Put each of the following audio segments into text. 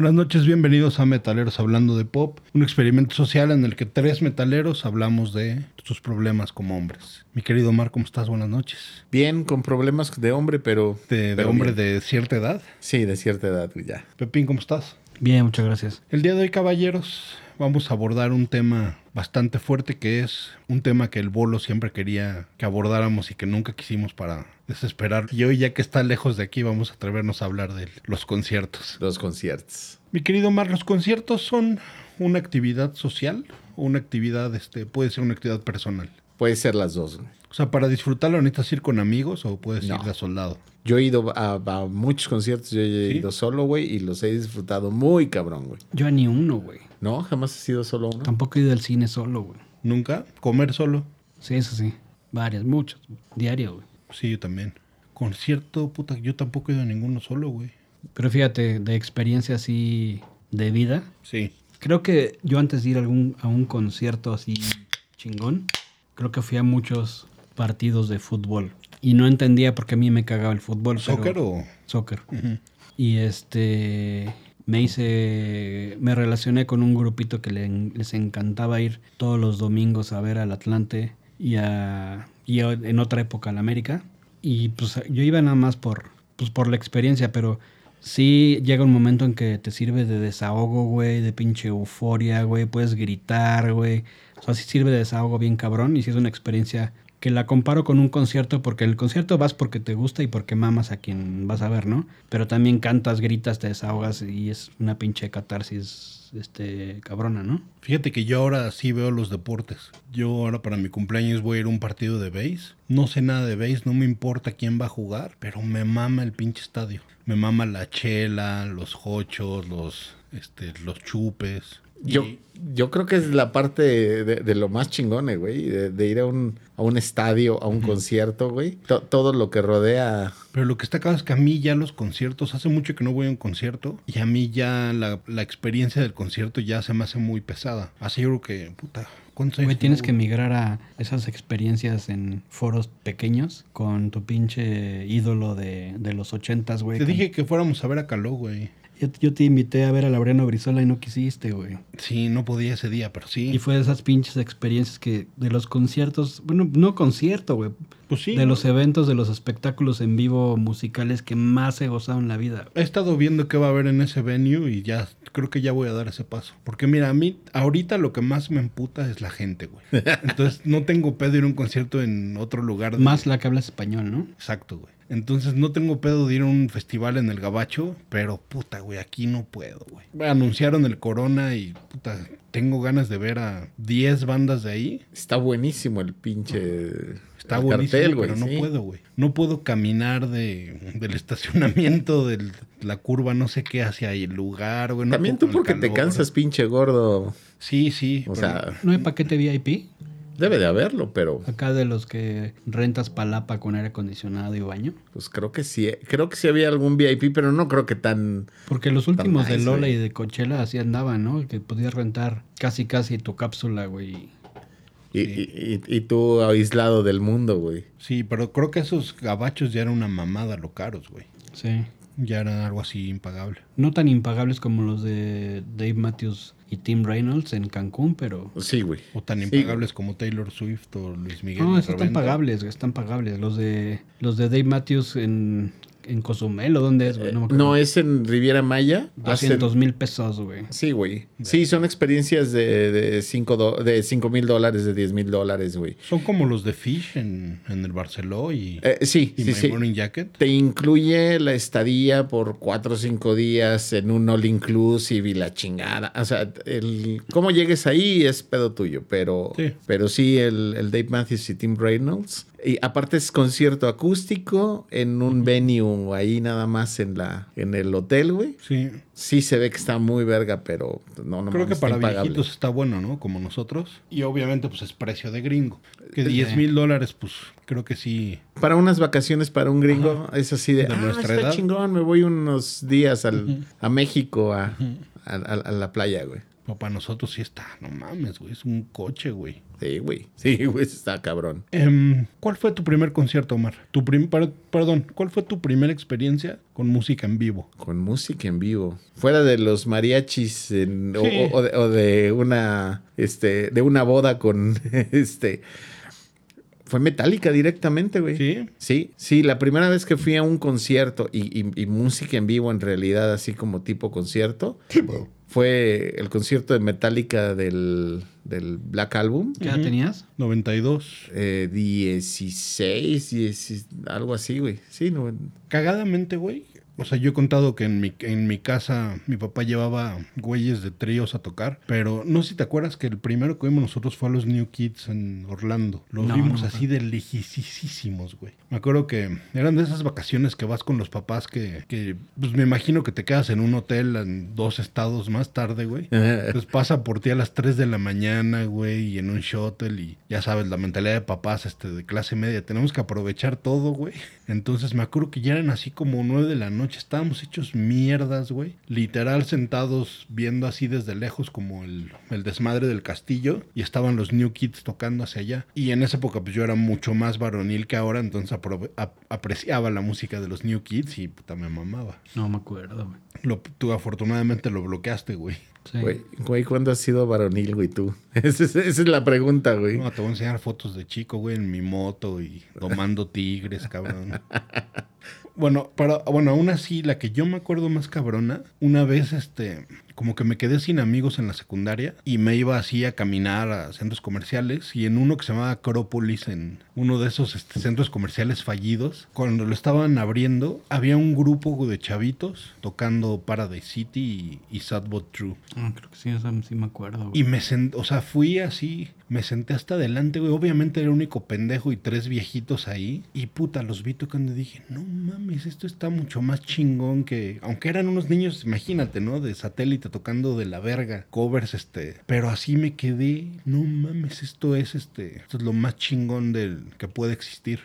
Buenas noches, bienvenidos a Metaleros Hablando de Pop, un experimento social en el que tres metaleros hablamos de sus problemas como hombres. Mi querido Mar, ¿cómo estás? Buenas noches. Bien, con problemas de hombre, pero... ¿De, de pero hombre bien. de cierta edad? Sí, de cierta edad, ya. Pepín, ¿cómo estás? Bien, muchas gracias. El día de hoy, caballeros, vamos a abordar un tema bastante fuerte que es un tema que el bolo siempre quería que abordáramos y que nunca quisimos para desesperar. Y hoy, ya que está lejos de aquí, vamos a atrevernos a hablar de los conciertos. Los conciertos. Mi querido Mar, ¿los conciertos son una actividad social o una actividad, este, puede ser una actividad personal? Puede ser las dos. O sea, para disfrutarlo necesitas ir con amigos o puedes No. ir de soldado. Yo he ido a, a muchos conciertos, yo he ¿Sí? ido solo, güey, y los he disfrutado muy cabrón, güey. Yo a ni uno, güey. ¿No? ¿Jamás has ido solo uno? Tampoco he ido al cine solo, güey. ¿Nunca? ¿Comer solo? Sí, eso sí. Varias, muchas. Diario, güey. Sí, yo también. Concierto, puta, yo tampoco he ido a ninguno solo, güey. Pero fíjate, de experiencia así de vida, Sí. creo que yo antes de ir a, algún, a un concierto así chingón, creo que fui a muchos partidos de fútbol. Y no entendía por qué a mí me cagaba el fútbol. pero- ¿Soccer o...? Soccer. Y este me hice me relacioné con un grupito que le- les encantaba ir todos los domingos a ver al Atlante y a y en otra época al América y pues yo iba nada más por pues por la experiencia, pero sí llega un momento en que te sirve de desahogo, güey, de pinche euforia, güey, puedes gritar, güey. O sea, sí sirve de desahogo bien cabrón y sí es una experiencia que la comparo con un concierto porque el concierto vas porque te gusta y porque mamas a quien vas a ver, ¿no? Pero también cantas, gritas, te desahogas y es una pinche catarsis este cabrona, ¿no? Fíjate que yo ahora sí veo los deportes. Yo ahora para mi cumpleaños voy a ir a un partido de base. No sé nada de base, no me importa quién va a jugar, pero me mama el pinche estadio. Me mama la chela, los hochos, los, este, los chupes. Yo, Y- yo creo que es la parte de, de lo más chingone, güey, de, de ir a un, a un estadio, a un concierto, güey. To- todo lo que rodea... Pero lo que está acá es que a mí ya los conciertos, hace mucho que no voy a un concierto y a mí ya la, la experiencia del concierto ya se me hace muy pesada. Así yo creo que, puta, ¿cuántos años Güey, tienes que migrar a esas experiencias en foros pequeños con tu pinche ídolo de, de los ochentas, güey. Te dije que fuéramos a ver a Caló, güey. Yo, yo te invité a ver a Laureano Brizola y no quisiste, güey. Sí, no podía ese día, pero sí. Y fue de esas pinches experiencias que de los conciertos, bueno, no concierto, güey. Pues sí. de los eventos, de los espectáculos en vivo musicales que más he gozado en la vida. He estado viendo qué va a haber en ese venue y ya creo que ya voy a dar ese paso. Porque mira, a mí ahorita lo que más me emputa es la gente, güey. Entonces no tengo pedo ir a un concierto en otro lugar. de- Más la que hablas español, ¿no? Exacto, güey. Entonces no tengo pedo de ir a un festival en el Gabacho, pero puta, güey, aquí no puedo, güey. Anunciaron el Corona y puta, tengo ganas de ver a 10 bandas de ahí. Está buenísimo el pinche... Está el buenísimo, cartel, güey, pero no sí. puedo, güey. No puedo caminar de, del estacionamiento, de la curva, no sé qué, hacia el lugar, güey. no También tú porque te cansas, pinche gordo. Sí, sí. O pero- sea, ¿No hay paquete VIP? Debe de haberlo, pero Acá de los que rentas palapa con aire acondicionado y baño. pues creo que sí. Creo que sí había algún VIP, pero no creo que tan... Porque los últimos de Lola güey. y de Coachella así andaban, ¿no? Que podías rentar casi casi tu cápsula, güey. Y, Sí. y- y- y tú aislado del mundo, güey. Sí, pero creo que esos gabachos ya eran una mamada lo caros, güey. Sí. Ya eran algo así impagable. No tan impagables como los de Dave Matthews y Tim Reynolds en Cancún, pero... Sí, güey. O tan Sí, impagables como Taylor Swift o Luis Miguel. No, están pagables, están pagables. Los de los de Dave Matthews en, en Cozumel, ¿o dónde es, güey? No me acuerdo. No, es en Riviera Maya. Hacen- 200 mil pesos, güey. Sí, güey. Sí, son experiencias de, de 5 do- de cinco mil dólares, de 10 mil dólares, güey. Son como los de Fish en, en el Barceló y, Eh, sí, y sí, My sí. Morning Jacket. Te incluye la estadía por cuatro o cinco días en un all inclusive y la chingada. O sea, el cómo llegues ahí es pedo tuyo, pero Sí. pero sí el, el Dave Matthews y Tim Reynolds. Y aparte es concierto acústico en un venue ahí nada más en la en el hotel, güey. Sí. Sí se ve que está muy verga, pero no, no Creo que para impagable. viejitos está bueno, ¿no? Como nosotros. Y obviamente, pues es precio de gringo. Que Sí. 10 mil dólares, pues creo que sí. Para unas vacaciones para un gringo es así de, De ah, nuestra está edad". chingón, me voy unos días al, a México a, a- a- a la playa, güey. Para nosotros sí está, no mames, güey, es un coche, güey. Sí, güey. Sí, güey, está cabrón. Em, ¿Cuál fue tu primer concierto, Omar? Tu prim- per- perdón, ¿cuál fue tu primera experiencia con música en vivo? Con música en vivo. Fuera de los mariachis en- o, Sí. o- o de, o de una este de una boda con este fue Metallica directamente, güey. ¿Sí? Sí, sí, la primera vez que fui a un concierto y, y- y música en vivo en realidad, así como tipo concierto, fue el concierto de Metallica del, del Black Album. ¿Qué edad tenías? 92. Eh, 16, 10, algo así, güey. Sí, no, Cagadamente, güey. O sea, yo he contado que en mi, en mi casa mi papá llevaba güeyes de tríos a tocar, pero no sé si te acuerdas que el primero que vimos nosotros fue a los New Kids en Orlando. Los No, vimos no así de lejísimos, güey. Me acuerdo que eran de esas vacaciones que vas con los papás que, que pues me imagino que te quedas en un hotel en dos estados más tarde, güey. Pues pasa por ti a las 3 de la mañana, güey, y en un shuttle y ya sabes, la mentalidad de papás este, de clase media, tenemos que aprovechar todo, güey. Entonces me acuerdo que ya eran así como 9 de la noche, estábamos hechos mierdas, güey. Literal sentados viendo así desde lejos como el, el desmadre del castillo y estaban los New Kids tocando hacia allá. Y en esa época pues yo era mucho más varonil que ahora, entonces ap- apreciaba la música de los New Kids y puta me mamaba. No me acuerdo, güey. Lo, tú afortunadamente lo bloqueaste, güey. Sí. Güey, güey, ¿cuándo has sido varonil, güey, tú? Esa es, esa es la pregunta, güey. No, te voy a enseñar fotos de chico, güey, en mi moto y domando tigres, cabrón. Bueno, pero bueno, aún así, la que yo me acuerdo más cabrona, una vez, este, como que me quedé sin amigos en la secundaria y me iba así a caminar a centros comerciales y en uno que se llamaba Acrópolis, en uno de esos este, centros comerciales fallidos, cuando lo estaban abriendo, había un grupo de chavitos tocando Paradise City y, y Sad But True. Ah, creo que sí, sí me acuerdo, güey. Y me senté, o sea, fui así, me senté hasta adelante, güey. Obviamente era el único pendejo y tres viejitos ahí. Y puta, los vi tocando y dije, no mames, esto está mucho más chingón que. Aunque eran unos niños, imagínate, ¿no? De satélite tocando de la verga, covers, este. Pero así me quedé, no mames, esto es este. Esto es lo más chingón del que puede existir.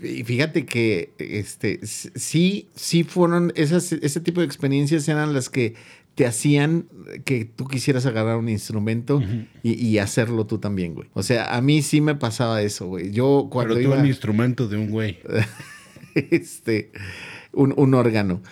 Y fíjate que este sí, sí fueron esas, ese tipo de experiencias eran las que te hacían que tú quisieras agarrar un instrumento y, y hacerlo tú también, güey. O sea, a mí sí me pasaba eso, güey. Yo cuando Pero tuve iba un instrumento de un güey. este un, un órgano.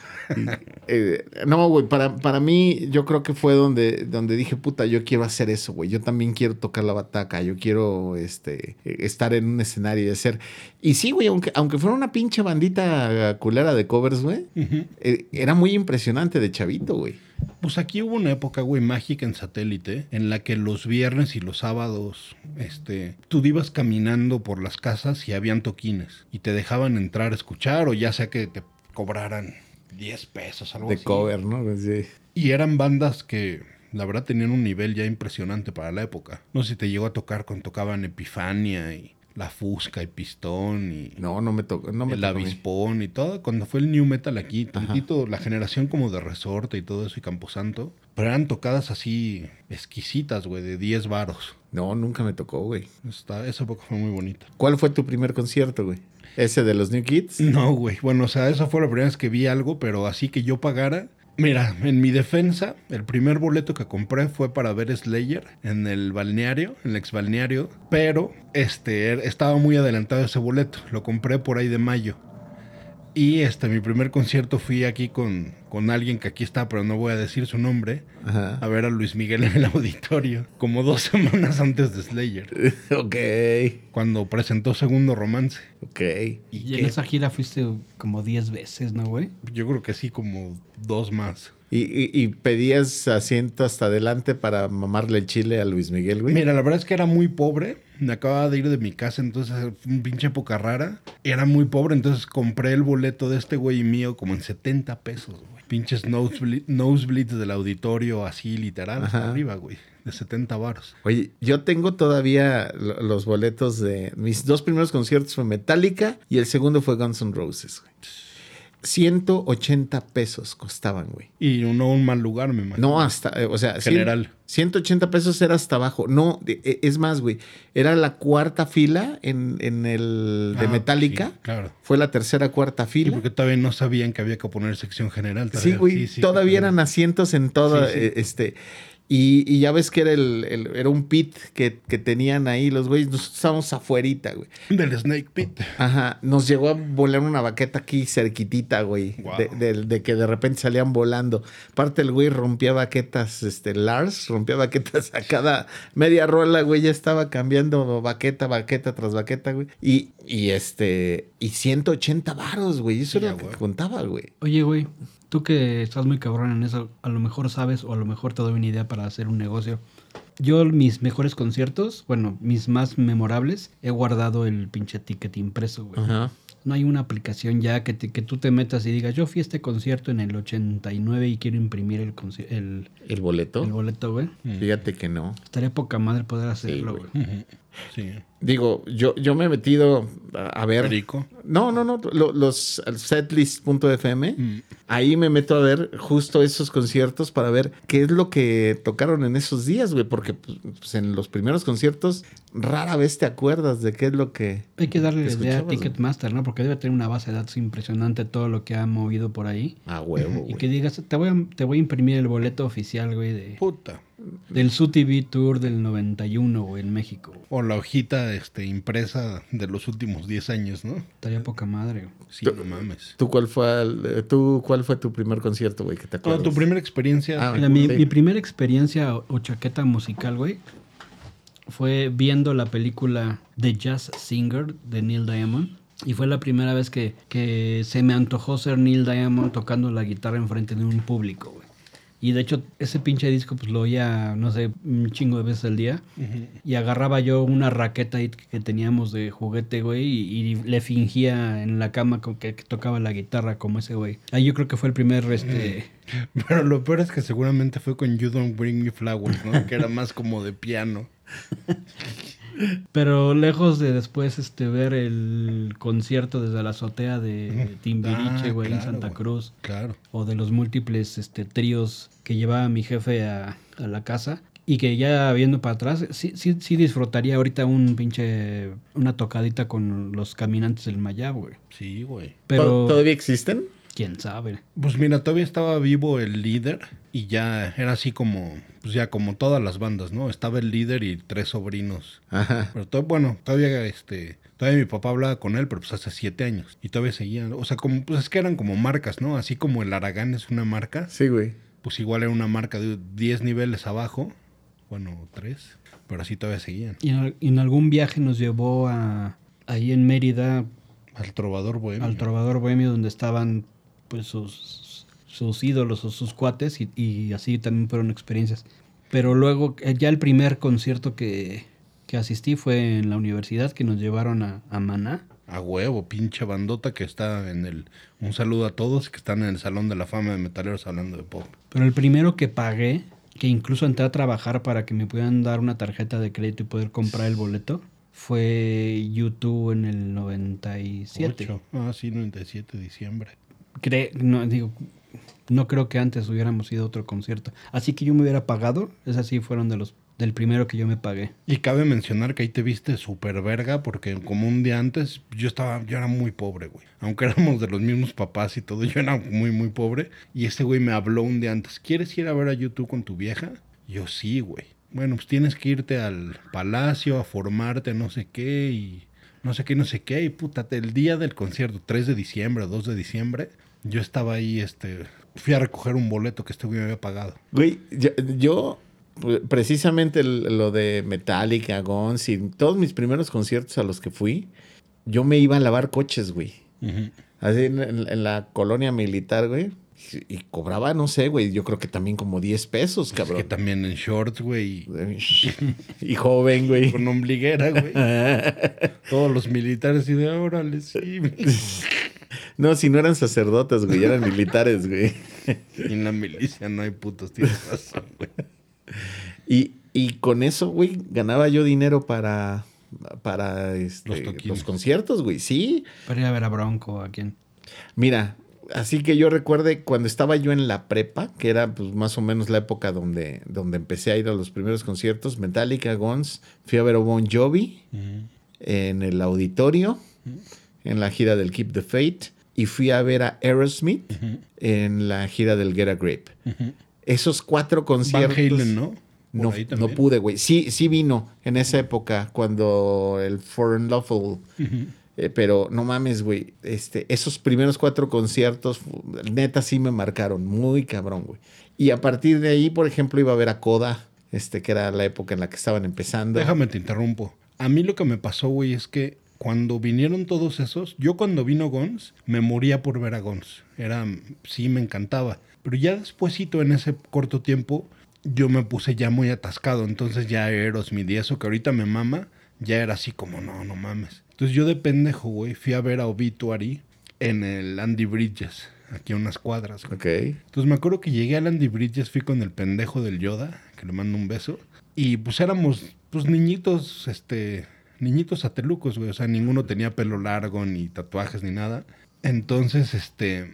Eh, no, güey, para, para mí yo creo que fue donde, donde dije, puta, yo quiero hacer eso, güey. Yo también quiero tocar la bataca, yo quiero este, estar en un escenario y hacer... Y sí, güey, aunque, aunque fuera una pinche bandita culera de covers, güey, eh, era muy impresionante de chavito, güey. Pues aquí hubo una época, güey, mágica en satélite, en la que los viernes y los sábados, este, tú ibas caminando por las casas y habían toquines y te dejaban entrar a escuchar o ya sea que te cobraran 10 pesos, algo De así. cover, ¿no? Pues, sí. Y eran bandas que la verdad tenían un nivel ya impresionante para la época. No sé si te llegó a tocar cuando tocaban Epifania y La Fusca y Pistón y No, no me tocó. No me el avispón y todo, cuando fue el new metal aquí, tantito la generación como de resorte y todo eso y Camposanto, pero eran tocadas así exquisitas, güey, de 10 varos. No, nunca me tocó, güey. Esta, esa época fue muy bonita. ¿Cuál fue tu primer concierto, güey? ¿Ese de los New Kids? No, güey, bueno, o sea, esa fue la primera vez que vi algo, pero así que yo pagara. Mira, en mi defensa, el primer boleto que compré fue para ver Slayer en el balneario, en el ex balneario, pero este er- estaba muy adelantado ese boleto, lo compré por ahí de mayo. Y este, mi primer concierto fui aquí con, con alguien que aquí está, pero no voy a decir su nombre, Ajá. a ver a Luis Miguel en el auditorio, como dos semanas antes de Slayer, ok, cuando presentó Segundo Romance. ok. Y en esa gira fuiste como 10 veces, ¿no, güey? Yo creo que sí, como dos más. ¿Y, y, y pedías asiento hasta adelante para mamarle el chile a Luis Miguel, güey? Mira, la verdad es que era muy pobre. Me acababa de ir de mi casa, entonces una pinche época rara. Era muy pobre, entonces compré el boleto de este güey mío como en 70 pesos, güey. Pinches nosebleed, nosebleeds del auditorio, así literal, hasta Ajá. arriba, güey. De 70 varos. Oye, yo tengo todavía lo- los boletos de... Mis dos primeros conciertos fue Metallica y el segundo fue Guns N' Roses, güey. 180 pesos costaban, güey. Y no un mal lugar, me imagino. No, hasta, eh, o sea, General. 180 pesos era hasta abajo. No, de- e- es más, güey. Era la cuarta fila en, en el de Ah, Metallica. sí, claro. Fue la tercera, cuarta Sí, fila. porque todavía no sabían que había que poner sección general. Sí, todavía. güey. sí, todavía claro. eran asientos en todo. Sí, sí. eh, este. Y, y ya ves que era el, el- era un pit que, que tenían ahí los güeyes. Nosotros estábamos afuerita, güey. Del Snake Pit. Ajá. Nos llegó a volar una baqueta aquí cerquitita, güey. Wow. De, de- de que de repente salían volando. Aparte, el güey rompía baquetas, este, Lars rompía baquetas a cada media rola, güey. Ya estaba cambiando baqueta, baqueta tras baqueta, güey. Y, y este, y 180 varos, güey. Eso era a lo que contaba, güey. Oye, güey, tú que estás muy cabrón en eso, a lo mejor sabes o a lo mejor te doy una idea para hacer un negocio. Yo mis mejores conciertos, bueno, mis más memorables, he guardado el pinche ticket impreso, güey. Ajá. No hay una aplicación ya que, te- que tú te metas y digas, yo fui a este concierto en el 89 y quiero imprimir el, el, ¿El boleto? el boleto, güey. Fíjate que no. Estaría poca madre poder hacerlo, güey. güey. Sí. Digo, yo, yo me he metido a, a ver. Perico. No, no, no. lo- los el setlist.fm. Mm. Ahí me meto a ver justo esos conciertos para ver qué es lo que tocaron en esos días, güey. Porque pues, pues, en los primeros conciertos rara vez te acuerdas de qué es lo que. Hay que darle la ¿Te idea a Ticketmaster, ¿no? Porque debe tener una base de datos impresionante todo lo que ha movido por ahí. A huevo, Y güey. que digas, te voy a, te voy a imprimir el boleto oficial, güey, de, Puta. Del SUTV Tour del 91, güey, en México. O la hojita este, impresa de los últimos 10 años, ¿no? Estaría poca madre, güey. Sí, no mames. ¿Tú cuál fue, el- eh, tú, cuál fue tu primer concierto, güey, que te tu primera experiencia. Ah, Mira, mi, sí. mi primera experiencia o, o chaqueta musical, güey, fue viendo la película The Jazz Singer de Neil Diamond. Y fue la primera vez que, que se me antojó ser Neil Diamond tocando la guitarra enfrente de un público, güey. Y de hecho, ese pinche disco, pues lo oía, no sé, un chingo de veces al día. Y agarraba yo una raqueta que teníamos de juguete, güey, y, y le fingía en la cama con que, que tocaba la guitarra como ese güey. Ahí yo creo que fue el primer, este... Pero lo peor es que seguramente fue con You Don't Bring Me Flowers, ¿no? que era más como de piano. Pero lejos de después este ver el concierto desde la azotea de Timbiriche, Ah, güey, en Santa. Cruz, Claro. o de los múltiples este, tríos que llevaba mi jefe a, a la casa, y que ya viendo para atrás, sí, sí, sí disfrutaría ahorita un pinche, una tocadita con los caminantes del Mayab, güey. Sí, güey. Pero, ¿Todavía existen? quién sabe. Pues mira, todavía estaba vivo el líder y ya era así como, pues ya como todas las bandas, ¿no? Estaba el líder y tres sobrinos. Ajá. Pero todo, bueno, todavía este, todavía mi papá hablaba con él, pero pues hace siete años. Y todavía seguían, o sea, como, pues es que eran como marcas, ¿no? Así como el Aragán es una marca, Sí, güey. Pues igual era una marca de 10 niveles abajo, bueno, tres, pero así todavía seguían. Y en, algún viaje nos llevó a, ahí en Mérida, Al trovador bohemio. al Trovador Bohemio donde estaban pues sus, sus ídolos o sus cuates y, y así también fueron experiencias. Pero luego eh, ya el primer concierto que, que asistí fue en la universidad que nos llevaron a, a Maná. A huevo, pinche bandota que está en el... Un saludo a todos que están en el Salón de la Fama de Metaleros hablando de pop. Pero el primero que pagué, que incluso entré a trabajar para que me pudieran dar una tarjeta de crédito y poder comprar el boleto, fue YouTube en el 97. Ocho. Ah, sí, 97 de diciembre. Cre- no, digo, no creo que antes hubiéramos ido a otro concierto. Así que yo me hubiera pagado. Esas sí fueron de los del primero que yo me pagué. Y cabe mencionar que ahí te viste súper verga porque como un día antes yo estaba, yo era muy pobre, güey. Aunque éramos de los mismos papás y todo, yo era muy, muy pobre. Y este güey me habló un día antes, ¿quieres ir a ver a YouTube con tu vieja? Yo sí, güey. Bueno, pues tienes que irte al palacio a formarte, no sé qué, y no sé qué, no sé qué. Y puta, el día del concierto, 3 de diciembre, 2 de diciembre, yo estaba ahí, este, fui a recoger un boleto que este güey me había pagado. Güey, yo, yo, pre- precisamente el- lo de Metallica, Guns y todos mis primeros conciertos a los que fui, yo me iba a lavar coches, güey. Así en, la colonia militar, güey. Y, y cobraba, no sé, güey, yo creo que también como 10 pesos, Que cabrón. también en shorts, güey, y joven, güey. con ombliguera, güey. Todos los militares y de órale, sí. No, si no eran sacerdotes, güey, eran militares, güey. Y en la milicia no hay putos, tienes razón, güey. Y, y con eso, güey, ganaba yo dinero para, para este, Los conciertos, güey. Sí. Para ir a ver a Bronco, ¿a quién? Mira, Así que yo recuerde cuando estaba yo en la prepa, que era pues, más o menos la época donde, donde empecé a ir a los primeros conciertos, Metallica, Guns, fui a ver a Bon Jovi en el auditorio, en la gira del Keep the Fate, y fui a ver a Aerosmith en la gira del Get a Grip. Esos cuatro Van conciertos... Halen, ¿no? No, no pude, güey. Sí, sí vino en esa época cuando el Foreign Lawful. eh, pero no mames, güey. Este, esos primeros cuatro conciertos, neta, sí me marcaron. Muy cabrón, güey. Y a partir de ahí, por ejemplo, iba a ver a Coda, este, que era la época en la que estaban empezando. Déjame te interrumpo. A mí lo que me pasó, güey, es que cuando vinieron todos esos, yo cuando vino Gons, me moría por ver a Gons. Era, sí, me encantaba. Pero ya despuésito, en ese corto tiempo, yo me puse ya muy atascado. Entonces ya Aerosmith y eso que ahorita me mama, ya era así como, no, no mames. Entonces yo de pendejo, güey, fui a ver a Obituary en el Andy Bridges, aquí a unas cuadras. güey. Ok. Entonces me acuerdo que llegué al Andy Bridges, fui con el pendejo del Yoda, que le mando un beso. Y pues éramos, pues niñitos, este, niñitos satelucos, güey. O sea, ninguno tenía pelo largo, ni tatuajes, ni nada. Entonces, este,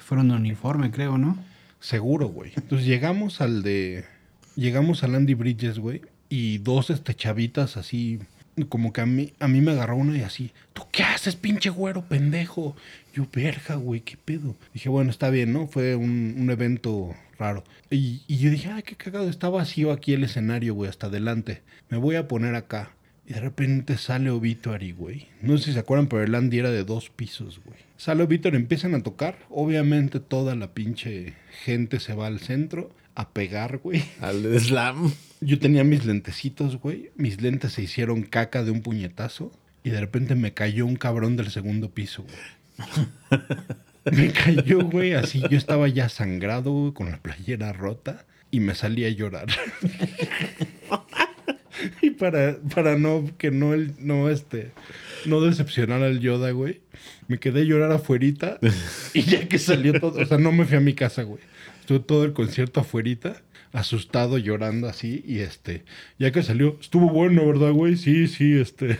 fueron de uniforme, creo, ¿no? seguro, güey. Entonces llegamos al de, llegamos al Andy Bridges, güey. Y dos, este, chavitas así, como que a mí, a mí me agarró una y así, ¿tú qué haces, pinche güero, pendejo? Yo, verga, güey, ¿qué pedo? Dije, bueno, está bien, ¿no? Fue un, un evento raro. Y, y yo dije, ay, qué cagado, está vacío aquí el escenario, güey, hasta adelante. Me voy a poner acá. Y de repente sale Obituary, güey. No sé si se acuerdan, pero el Andy era de dos pisos, güey. Sale Obituary, empiezan a tocar. Obviamente toda la pinche gente se va al centro a pegar, güey. Al Slam. Yo tenía mis lentecitos, güey. Mis lentes se hicieron caca de un puñetazo. Y de repente me cayó un cabrón del segundo piso, güey. me cayó, güey, así. Yo estaba ya sangrado, güey, con la playera rota. Y me salí a llorar. y para, para no, que no, el, no, este, no decepcionar al Yoda, güey. Me quedé a llorar afuerita. y ya que salió todo, o sea, no me fui a mi casa, güey. Estuve todo el concierto afuerita, asustado, llorando así. Y este, ya que salió, estuvo bueno, ¿verdad, güey? Sí, sí, este.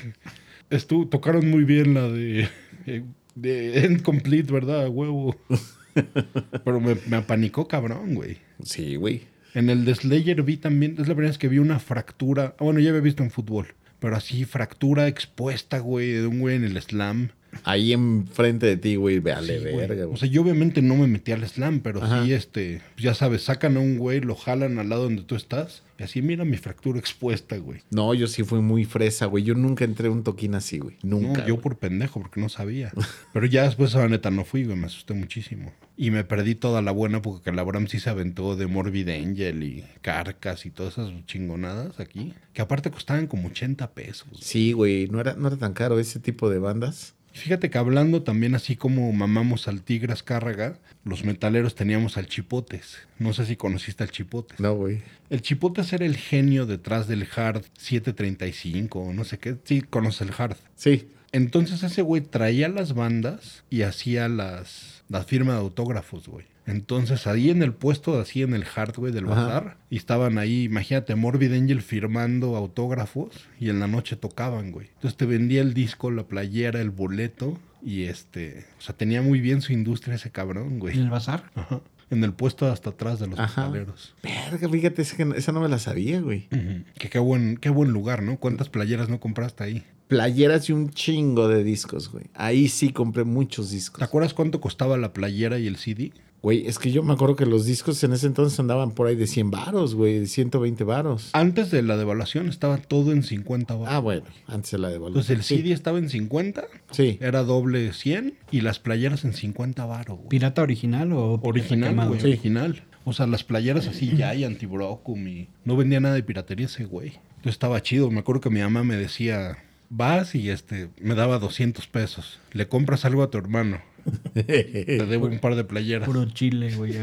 Estuvo, tocaron muy bien la de. eh, De End Complete, ¿verdad? Huevo. Pero me, me apanicó cabrón, güey. Sí, güey. En el de Slayer vi también, es la primera vez que vi una fractura. ah, Bueno, ya había visto en fútbol. Pero así, fractura expuesta, güey, de un güey en el slam. Ahí enfrente de ti, güey, vale, Sí, güey. verga, O güey. sea, yo obviamente no me metí al slam, pero Ajá. sí, este, pues ya sabes, sacan a un güey, lo jalan al lado donde tú estás. Y así, mira mi fractura expuesta, güey. No, yo sí fui muy fresa, güey. Yo nunca entré a un toquín así, güey. Nunca. No, yo güey. por pendejo, porque no sabía. Pero ya después, la neta, no fui, güey, me asusté muchísimo. Y me perdí toda la buena porque la Abraham sí se aventó de Morbid Angel y Carcas y todas esas chingonadas aquí. Que aparte costaban como 80 pesos. Sí, güey. No era, no era tan caro ese tipo de bandas. Fíjate que hablando también así como mamamos al Tigras Cárraga, los metaleros teníamos al Chipotes. No sé si conociste al Chipotes. No, güey. El Chipotes era el genio detrás del Hard 735 o no sé qué. Sí, conoce el Hard. Sí. Entonces ese güey traía las bandas y hacía las, la firma de autógrafos, güey. Entonces ahí en el puesto, así en el hard, güey, del bazar, y estaban ahí, imagínate, Morbid Angel firmando autógrafos y en la noche tocaban, güey. Entonces te vendía el disco, la playera, el boleto y este, o sea, tenía muy bien su industria ese cabrón, En el güey. bazar. Ajá. En el puesto hasta atrás de los Ajá. metaleros. Verga, fíjate, esa, no me la sabía, güey. Que qué buen, qué buen lugar, ¿no? ¿Cuántas playeras no compraste ahí? Playeras y un chingo de discos, güey. Ahí sí compré muchos discos. ¿Te acuerdas cuánto costaba la playera y el CD? Güey, es que yo me acuerdo que los discos en ese entonces andaban por ahí de 100 varos, güey, de 120 varos. Antes de la devaluación estaba todo en 50 baros. Ah, bueno, antes de la devaluación. Entonces el Sí. CD estaba en 50, Sí. era doble 100 y las playeras en 50 baros, güey. ¿Pirata original o pirata Original, güey, Sí. original. O sea, las playeras así ya y anti-brocum y no vendía nada de piratería ese güey. Entonces estaba chido. Me acuerdo que mi mamá me decía, vas y este, me daba 200 pesos. Le compras algo a tu hermano. Te debo un par de playeras. Puro chile, güey.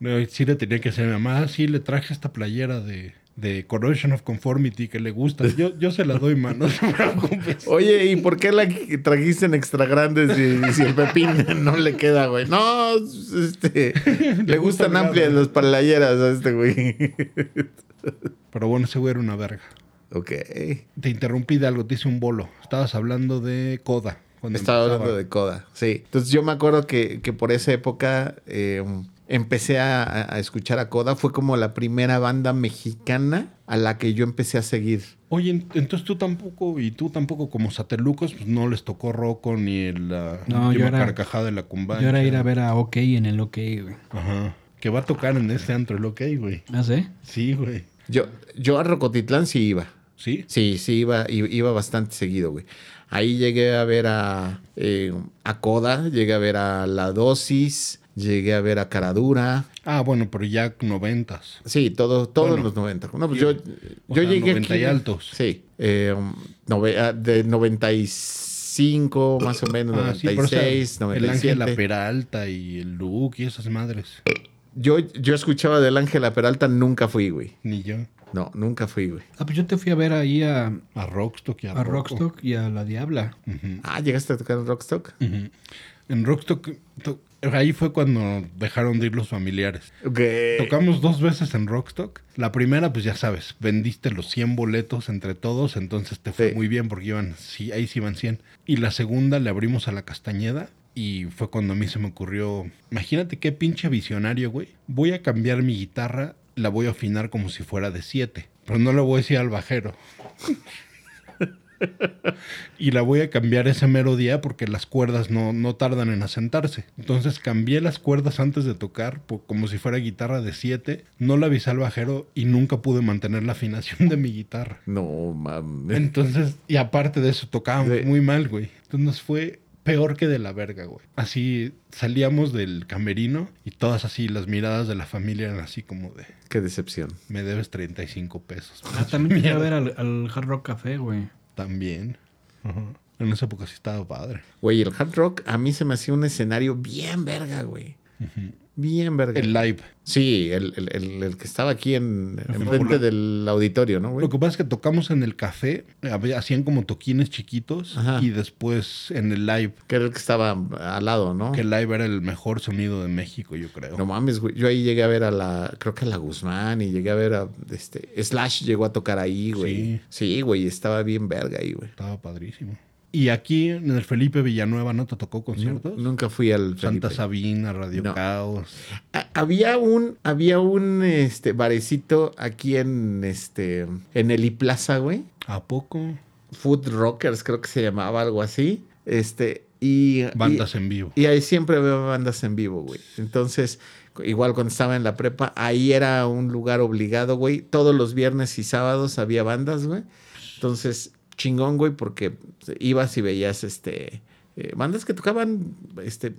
No, sí le tenía que decir a mi mamá, "Ah, sí le traje esta playera de, de Corrosion of Conformity que le gusta. Yo, yo se la doy, mano, no. Oye, ¿y por qué la trajiste en extra grande si, si el pepín no le queda, güey? No, este, le gusta gustan amplias las playeras a este güey. Pero bueno, ese güey era una verga. ok. Te interrumpí de algo, te hice un bolo. Estabas hablando de Coda. Cuando Estaba empezaba. hablando de Coda, sí. Entonces yo me acuerdo que, que por esa época eh, empecé a, a escuchar a Coda. Fue como la primera banda mexicana a la que yo empecé a seguir. Oye, en- entonces tú tampoco, y tú tampoco como Satelucos, pues no les tocó Rocco ni el, la No, yo era- carcajada de la Cumbancha. Yo era ir a ver a OK en el OK, güey. Ajá. Que va a tocar en este antro, el OK, güey. ¿Ah, sí? Sí, güey. Yo, yo a Rocotitlán sí iba. ¿Sí? Sí, sí, iba, i- iba bastante seguido, güey. Ahí llegué a ver a, eh, a Coda, llegué a ver a La Dosis, llegué a ver a Caradura. Ah, bueno, pero ya noventas. Sí, todo, todos Bueno, los 90. No, pues yo- yo, yo sea, llegué 90 aquí- y altos. Sí, eh, nove- ah, de 95 más o menos, Ah, sí, pero o sea, 96, el Ángela 97. Peralta y el Luke y esas madres. Yo, yo escuchaba del Ángela Peralta, nunca fui, güey. Ni yo. No, nunca fui, güey. Ah, pues yo te fui a ver ahí a, A Rockstock y a, a. Rockstock y a La Diabla. Ujú. Ah, ¿llegaste a tocar en Rockstock? En Rockstock, to- ahí fue cuando dejaron de ir los familiares. Ok. Tocamos dos veces en Rockstock. La primera, pues ya sabes, vendiste los 100 boletos entre todos, entonces te fue Sí. muy bien porque iban, sí, ahí sí iban 100. Y la segunda le abrimos a la Castañeda y fue cuando a mí se me ocurrió, imagínate qué pinche visionario, güey. Voy a cambiar mi guitarra, la voy a afinar como si fuera de 7, pero no le voy a decir al bajero. y la voy a cambiar ese mero día porque las cuerdas no, no tardan en asentarse. Entonces cambié las cuerdas antes de tocar como si fuera guitarra de 7. No la avisé al bajero y nunca pude mantener la afinación de mi guitarra. No, mames. Entonces, y aparte de eso, Sí. muy mal, güey. Entonces nos fue peor que de la verga, güey. Así salíamos del camerino y todas así, las miradas de la familia eran así como de, Qué decepción. me debes 35 pesos. Ah, también te fui a ver al, al Hard Rock Café, güey. También. Ajá. En esa época sí estaba padre. Güey, el hard rock a mí se me hacía un escenario bien verga, güey. Bien verga. El live. Sí, el, el- el- el que estaba aquí en, frente del auditorio, ¿no, güey? Lo que pasa es que tocamos en el café, hacían como toquines chiquitos Ajá. y después en el live, Que era el que estaba al lado, ¿no? que el live era el mejor sonido de México, yo creo. No mames, güey. Yo ahí llegué a ver a la, creo que a la Guzmán y llegué a ver a, este, Slash llegó a tocar ahí, güey. Sí. Sí, güey, estaba bien verga ahí, güey. Estaba padrísimo. Y aquí en el Felipe Villanueva, ¿no te tocó conciertos? Nunca fui al Santa. Sabina, Radio No. Caos. Ha- Había un, había un este barecito aquí en este en el Iplaza, güey. ¿A poco? Food Rockers, creo que se llamaba algo así. Este, y. Bandas en vivo. Y ahí siempre veo bandas en vivo, güey. Entonces, igual cuando estaba en la prepa, ahí era un lugar obligado, güey. Todos los viernes y sábados había bandas, güey. Entonces, chingón, güey, porque ibas y veías este. eh, bandas que tocaban, este,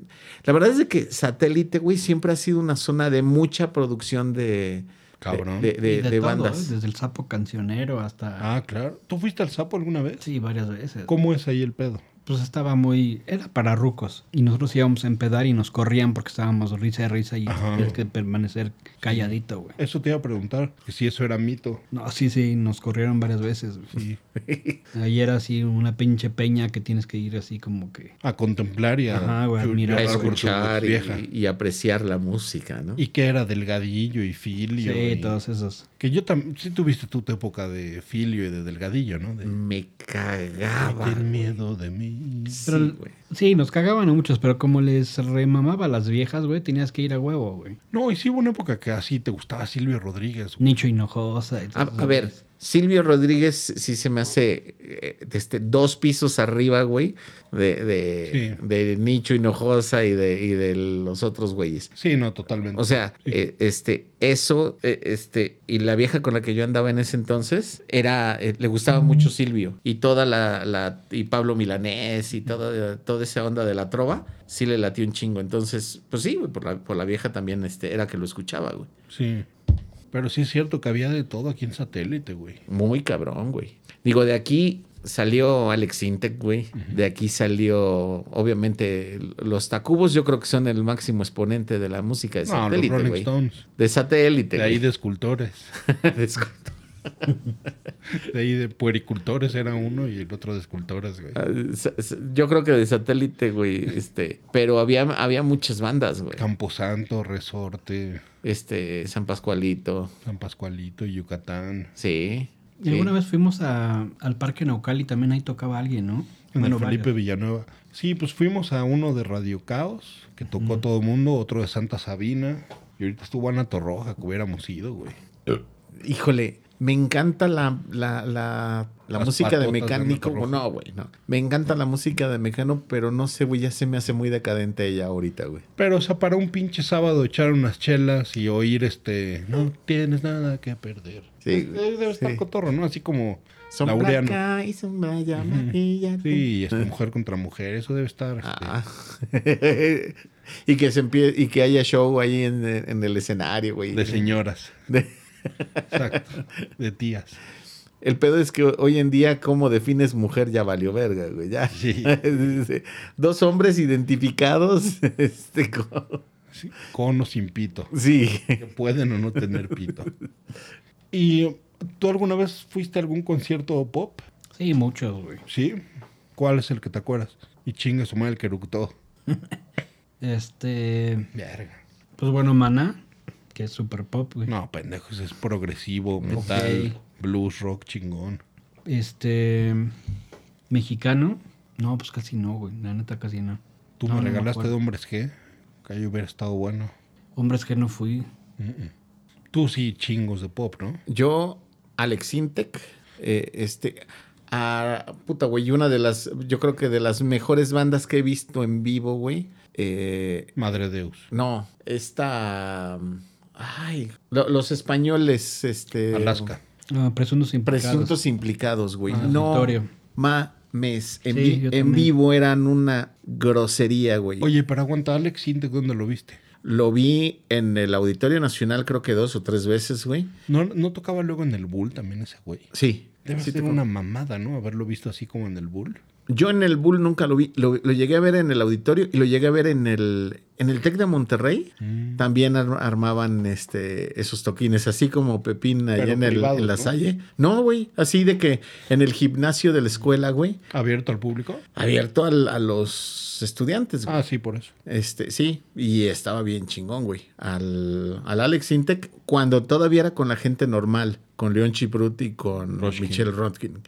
la verdad es de que satélite, güey, siempre ha sido una zona de mucha producción de, Cabrón. de, de- Y de todo, bandas. ¿eh? Desde el sapo cancionero hasta... Ah, claro. ¿Tú fuiste al sapo alguna vez? Sí, varias veces. ¿Cómo es ahí el pedo? Pues estaba muy... Era para rucos. Y nosotros íbamos a empedar y nos corrían porque estábamos risa y risa y Ajá. tenías que permanecer calladito, güey. Eso te iba a preguntar, que si eso era mito. No, sí, sí, nos corrieron varias veces. güey. Sí. Ahí era así una pinche peña que tienes que ir así como que... A contemplar y a, Ajá, güey, a admirar. A escuchar vieja. y, y apreciar la música, ¿no? Y que era Delgadillo y Filio. Sí, y- todos esos. Que yo también, sí tuviste tu época de Filio y de Delgadillo, ¿no? De, Me cagaba. Miedo de mí. Pero, Sí, güey. sí, nos cagaban a muchos, pero como les remamaba a las viejas, güey, tenías que ir a huevo, güey. No, y sí hubo una época que así te gustaba Silvio Rodríguez. güey. Nicho Hinojosa. y A, ver. Silvio Rodríguez sí se me hace eh, este, dos pisos arriba, güey, de, de, Sí. de Nicho Hinojosa y de, y de los otros güeyes. Sí, no, totalmente. O sea, eh, este, eso, eh, este, y la vieja con la que yo andaba en ese entonces, era, le gustaba mucho Silvio. Y toda la, la y Pablo Milanés y toda, toda esa onda de la trova, sí le latió un chingo. Entonces, pues sí, güey, por la, por la vieja también, este, era que lo escuchaba, güey. Sí. Pero sí es cierto que había de todo aquí en satélite, güey. Muy cabrón, güey. Digo, de aquí salió Alex Intec, güey. De aquí salió, obviamente, los Tacubos yo creo que son el máximo exponente de la música de No, los satélite, Rolling güey. Stones. De satélite, De ahí güey. de escultores. Disculpa. De ahí de puericultores era uno y el otro de escultores, güey. Ah, Yo creo que de satélite, güey, este, pero había, había muchas bandas, güey. Camposanto, Resorte, Este, San Pascualito, San Pascualito, Yucatán. sí. Y sí. alguna vez fuimos a- al Parque Naucali, también ahí tocaba alguien, ¿no? En Bueno, el Felipe varios. Villanueva. Sí, pues fuimos a uno de Radio Caos, que tocó todo el mundo, otro de Santa Sabina. Y ahorita estuvo Ana Torroja, que hubiéramos ido, güey. Híjole, me encanta la, la, la, música de mecánico. No, güey, no. Me encanta la música de mecano, pero no sé, güey, ya se me hace muy decadente ella ahorita, güey. Pero, o sea, para un pinche sábado echar unas chelas y oír este... No tienes nada que perder. Sí, debe estar sí. cotorro, ¿no? Así como Sombra Laureano. y sombra allá, maquillate. Sí, y este mujer contra mujer, eso debe estar... este, Ah. y que se empie y que haya show ahí en, en el escenario, güey. De señoras. De- Exacto. De tías. El pedo es que hoy en día, ¿cómo defines mujer? Ya valió verga, güey. Ya. Sí. Dos hombres identificados. Este, con- Sí, Con o sin pito. Sí. Que pueden o no tener pito. ¿Y tú alguna vez fuiste a algún concierto pop? Sí, muchos, güey. Sí. ¿Cuál es el que te acuerdas? Y chingue su madre el que eructó. Este. Verga. Pues bueno, Maná, que es super pop, güey. No, pendejos, es progresivo, metal, blues, rock, chingón. Este. Mexicano. No, pues casi no, güey. La neta, casi no. Tú No, me no me regalaste de. Hombres G, que ahí hubiera estado bueno. Hombres que no fui. Tú sí, chingos de pop, ¿no? Yo, Alex Intec, eh, este. ah, puta, güey, una de las. Yo creo que de las mejores bandas que he visto en vivo, güey. Eh, Madre Deus. no, esta. Ay, lo- los españoles, este. Alaska. Ah, presuntos implicados. Presuntos implicados, güey. Ah, no Victorio. mames. En, Sí, vi- en vivo eran una grosería, güey. Oye, pero aguanta, Alex Sintek, ¿dónde lo viste? Lo vi en el Auditorio Nacional, creo que dos o tres veces, güey. ¿No, ¿No tocaba luego en el Bull también ese güey? Sí. Debe sí ser una mamada, ¿no? Haberlo visto así como en el Bull. Yo en el Bull nunca lo vi. Lo, lo llegué a ver en el auditorio y lo llegué a ver en el, en el Tec de Monterrey. Mm. También ar- armaban este, esos toquines, así como Pepín allá en, el, en la ¿no? Salle. No, güey. Así de que en el gimnasio de la escuela, güey. ¿Abierto al público? Abierto al- a los estudiantes, güey. Ah, sí, por eso. Este, sí, y estaba bien chingón, güey. Al, al Alex Intec, cuando todavía era con la gente normal, con León Chiprut y con. Michelle Rodkin.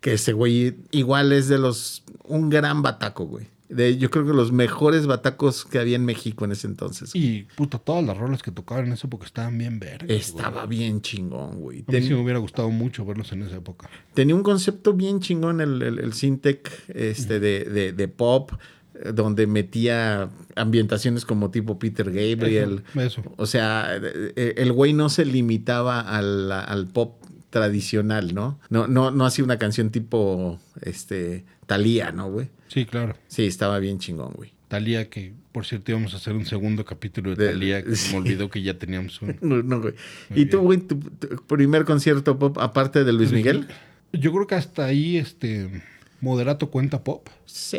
Que ese güey igual es de los. un gran bataco, güey. De, yo creo que los mejores batacos que había en México en ese entonces. güey. Y, puta, todas las rolas que tocaban en esa época estaban bien güey. Estaba bien chingón, güey. A mí sí me hubiera gustado mucho verlos en esa época. Tenía un concepto bien chingón el, el, el Syntec este, de, de, de pop, eh, donde metía ambientaciones como tipo Peter Gabriel. Eso. O sea, eh, eh, el güey no se limitaba al, al pop tradicional, ¿no? No, no, no hacía una canción tipo este Talía, ¿no, güey? Sí, claro. Sí, estaba bien chingón, güey. Talía, que por cierto íbamos a hacer un segundo capítulo de De- Talía, que sí. se me olvidó que ya teníamos un. No, no, güey. Muy ¿Y tú, bien. güey, tu, tu primer concierto pop aparte de Luis Miguel? Yo creo que hasta ahí, este. Moderato cuenta pop. Sí.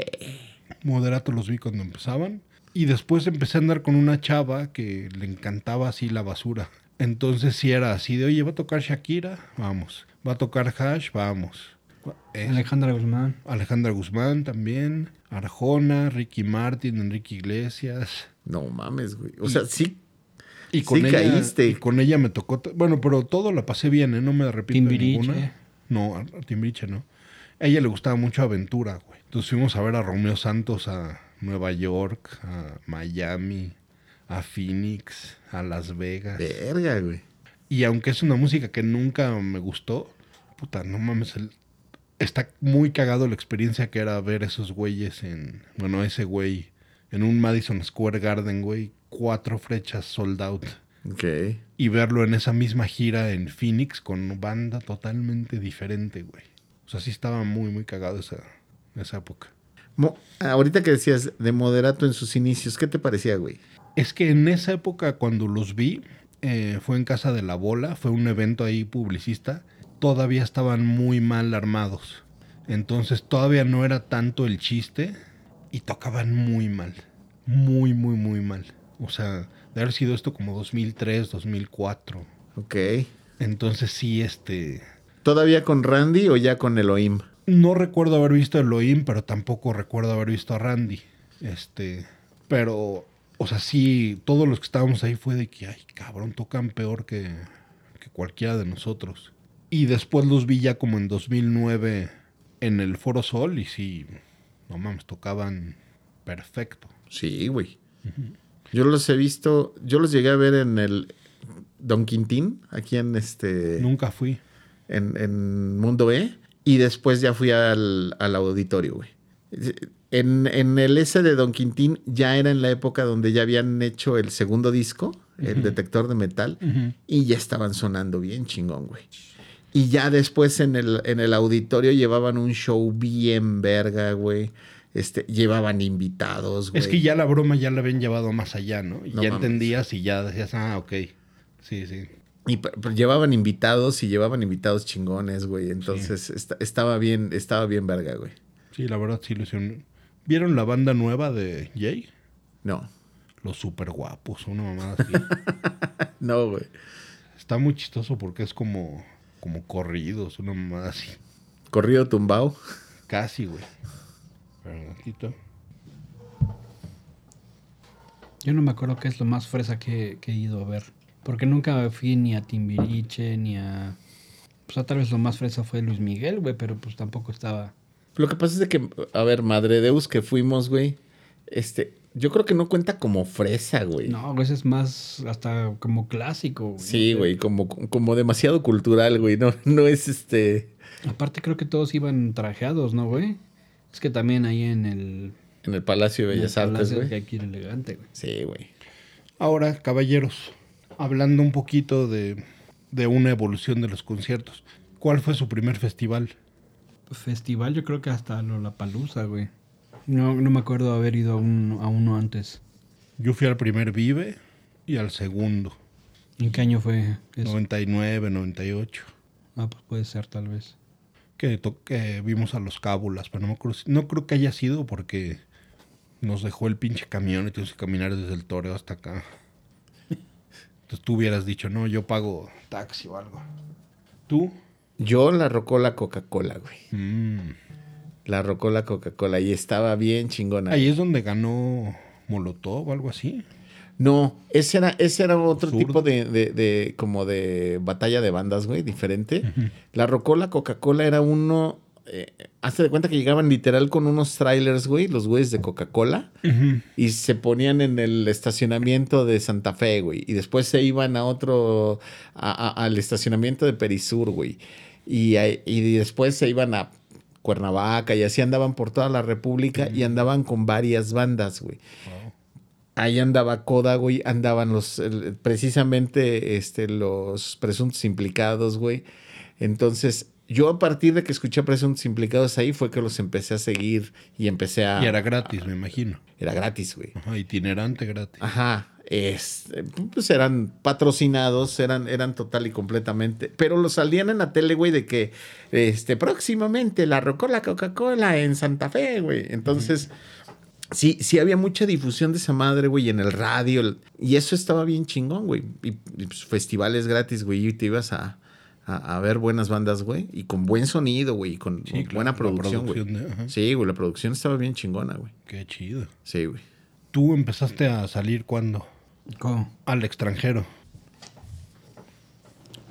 Moderato los vi cuando empezaban. Y después empecé a andar con una chava que le encantaba así la basura. Entonces sí era así de, oye, va a tocar Shakira, vamos. Va a tocar Hash, vamos. Es- Alejandra Guzmán. Alejandra Guzmán también. Arjona, Ricky Martin, Enrique Iglesias. No mames, güey. O sea, sí. Y con, Sí ella, caíste. y con ella me tocó. Bueno, pero todo la pasé bien, ¿eh? No me arrepiento de Timbiriche. ninguna. No, a, a Timbiriche no. A ella le gustaba mucho Aventura, güey. Entonces fuimos a ver a Romeo Santos a Nueva York, a Miami, a Phoenix, a Las Vegas. Verga, güey. Y aunque es una música que nunca me gustó, puta, no mames, el- está muy cagado la experiencia que era ver esos güeyes en, bueno, ese güey en un Madison Square Garden, güey, cuatro flechas sold out. Ok. Y verlo en esa misma gira en Phoenix con banda totalmente diferente, güey. O sea, sí estaba muy, muy cagado esa, esa época. Mo- ahorita que decías de moderato en sus inicios, ¿qué te parecía, güey? Es que en esa época cuando los vi, eh, fue en Casa de la Bola, fue un evento ahí publicista, todavía estaban muy mal armados. Entonces todavía no era tanto el chiste y tocaban muy mal. Muy, muy, muy mal. O sea, de haber sido esto como 2003, 2004. Ok. Entonces sí, este... ¿Todavía con Randy o ya con Elohim? No recuerdo haber visto a Elohim, pero tampoco recuerdo haber visto a Randy. Este, pero, o sea, sí, todos los que estábamos ahí fue de que, ay, cabrón, tocan peor que, que cualquiera de nosotros. Y después los vi ya como en 2009 en el Foro Sol y sí, no mames, tocaban perfecto. Sí, güey. Yo los he visto, yo los llegué a ver en el Don Quintín, aquí en este, Nunca fui. en, en Mundo E, y después ya fui al, al auditorio, güey. En, en el S de Don Quintín ya era en la época donde ya habían hecho el segundo disco, el detector de metal, y ya estaban sonando bien chingón, güey. Y ya después en el, en el auditorio llevaban un show bien verga, güey. Este, llevaban invitados, güey. Es que ya la broma ya la habían llevado más allá, ¿no? Y No ya mames. entendías y ya decías, ah, ok. Sí, sí. Y p- p- llevaban invitados y llevaban invitados chingones, güey. Entonces esta- estaba bien, estaba bien verga, güey. Sí, la verdad sí lo hicieron. ¿Vieron la banda nueva de Jay? No. Los super guapos, una mamada así. No, güey. Está muy chistoso porque es como, como corridos, una mamada así. Corrido tumbao. Casi, güey. Pero aquí está. Yo no me acuerdo qué es lo más fresa que, que he ido a ver. Porque nunca fui ni a Timbiriche, ni a... Pues tal vez lo más fresa fue Luis Miguel, güey, pero pues tampoco estaba... Lo que pasa es de que, a ver, Madre Deus que fuimos, güey. Este, yo creo que no cuenta como fresa, güey. No, güey, ese es más hasta como clásico, güey. Sí, güey, como, como demasiado cultural, güey. No, no es este. Aparte creo que todos iban trajeados, ¿no, güey? Es que también ahí en el... En el Palacio de en el Bellas Artes, palacio güey. que hay que ir elegante, güey. Sí, güey. Ahora, caballeros, hablando un poquito de, de una evolución de los conciertos. ¿Cuál fue su primer festival? Festival yo creo que hasta Lollapalooza, güey. No, no me acuerdo haber ido a, un, a uno antes. Yo fui al primer Vive y al segundo. ¿En qué año fue eso? 99, 98. Ah, pues puede ser tal vez. Que, que vimos a los cábulas, pero no, me acuerdo si- no creo que haya sido porque nos dejó el pinche camión y tuvimos que caminar desde el toreo hasta acá. Entonces tú hubieras dicho, no, yo pago taxi o algo. ¿Tú? Yo la rocola Coca-Cola, güey. Mm. La rocola Coca-Cola. Y estaba bien chingona. Ahí es donde ganó Molotov o algo así. No, ese era, ese era otro tipo de, de, de- como de batalla de bandas, güey, diferente. La Rocola Coca-Cola era uno. Eh, hazte de cuenta que llegaban literal con unos trailers, güey, los güeyes de Coca-Cola, y se ponían en el estacionamiento de Santa Fe, güey. Y después se iban a otro, a- a- al estacionamiento de Perisur, güey. Y, y después se iban a Cuernavaca y así andaban por toda la República y andaban con varias bandas, güey. Ahí andaba Coda, güey. Andaban los, precisamente, este, los presuntos implicados, güey. Entonces, yo a partir de que escuché presuntos implicados ahí fue que los empecé a seguir y empecé a... Y era gratis, me imagino. Era gratis, güey. Ajá, itinerante gratis. Ajá. Es, pues eran patrocinados, eran, eran total y completamente. Pero lo salían en la tele, güey, de que este, próximamente la Rocola Coca-Cola en Santa Fe, güey. Entonces, sí, sí había mucha difusión de esa madre, güey, en el radio. Y eso estaba bien chingón, güey. Y, y, pues, festivales gratis, güey. Y te ibas a, a, a ver buenas bandas, güey. Y con buen sonido, güey. Y con Sí, con claro, buena producción, güey. de- ajá. Sí, güey, la producción estaba bien chingona, güey. Qué chido. Sí, güey. ¿Tú empezaste a salir cuándo? ¿Cómo? Al extranjero.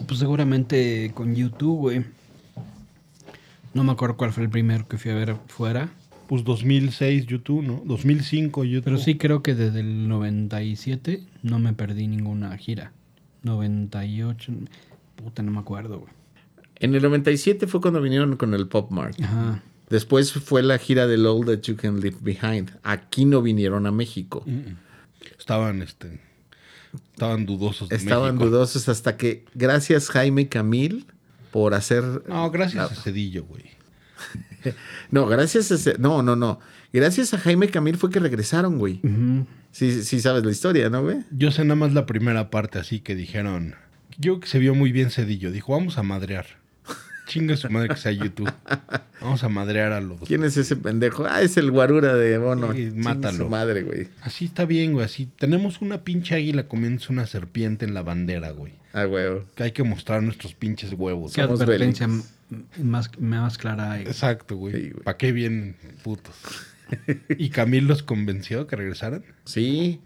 Pues seguramente con YouTube, güey. No me acuerdo cuál fue el primero que fui a ver fuera. Pues 2006 YouTube, ¿no? 2005 YouTube. Pero sí creo que desde el 97 no me perdí ninguna gira. 98... Puta, no me acuerdo, güey. En el 97 fue cuando vinieron con el Pop Mart. Ajá. Después fue la gira del All That You Can Leave Behind. Aquí no vinieron a México. Estaban, este... Estaban dudosos de Estaban México. dudosos hasta que, gracias Jaime Camil por hacer... No, gracias a Cedillo, güey. No, gracias a... No, no, no. Gracias a Jaime Camil fue que regresaron, güey. Sí, sí sabes la historia, ¿no, güey? Yo sé nada más la primera parte, así que dijeron... Yo que se vio muy bien Cedillo. Dijo, vamos a madrear. Chinga su madre que sea YouTube. Vamos a madrear a los... ¿Quién es ese pendejo? Ah, es el guarura de Bono. Sí, mátalo. Su madre, güey. Así está bien, güey. Así tenemos una pinche águila comiéndose una serpiente en la bandera, güey. Ah, güey. Que hay que mostrar nuestros pinches huevos. Qué Somos advertencia más, más clara hay. Exacto, güey. Sí, güey. ¿Para qué vienen putos? ¿Y Camil los convenció que regresaran? Sí.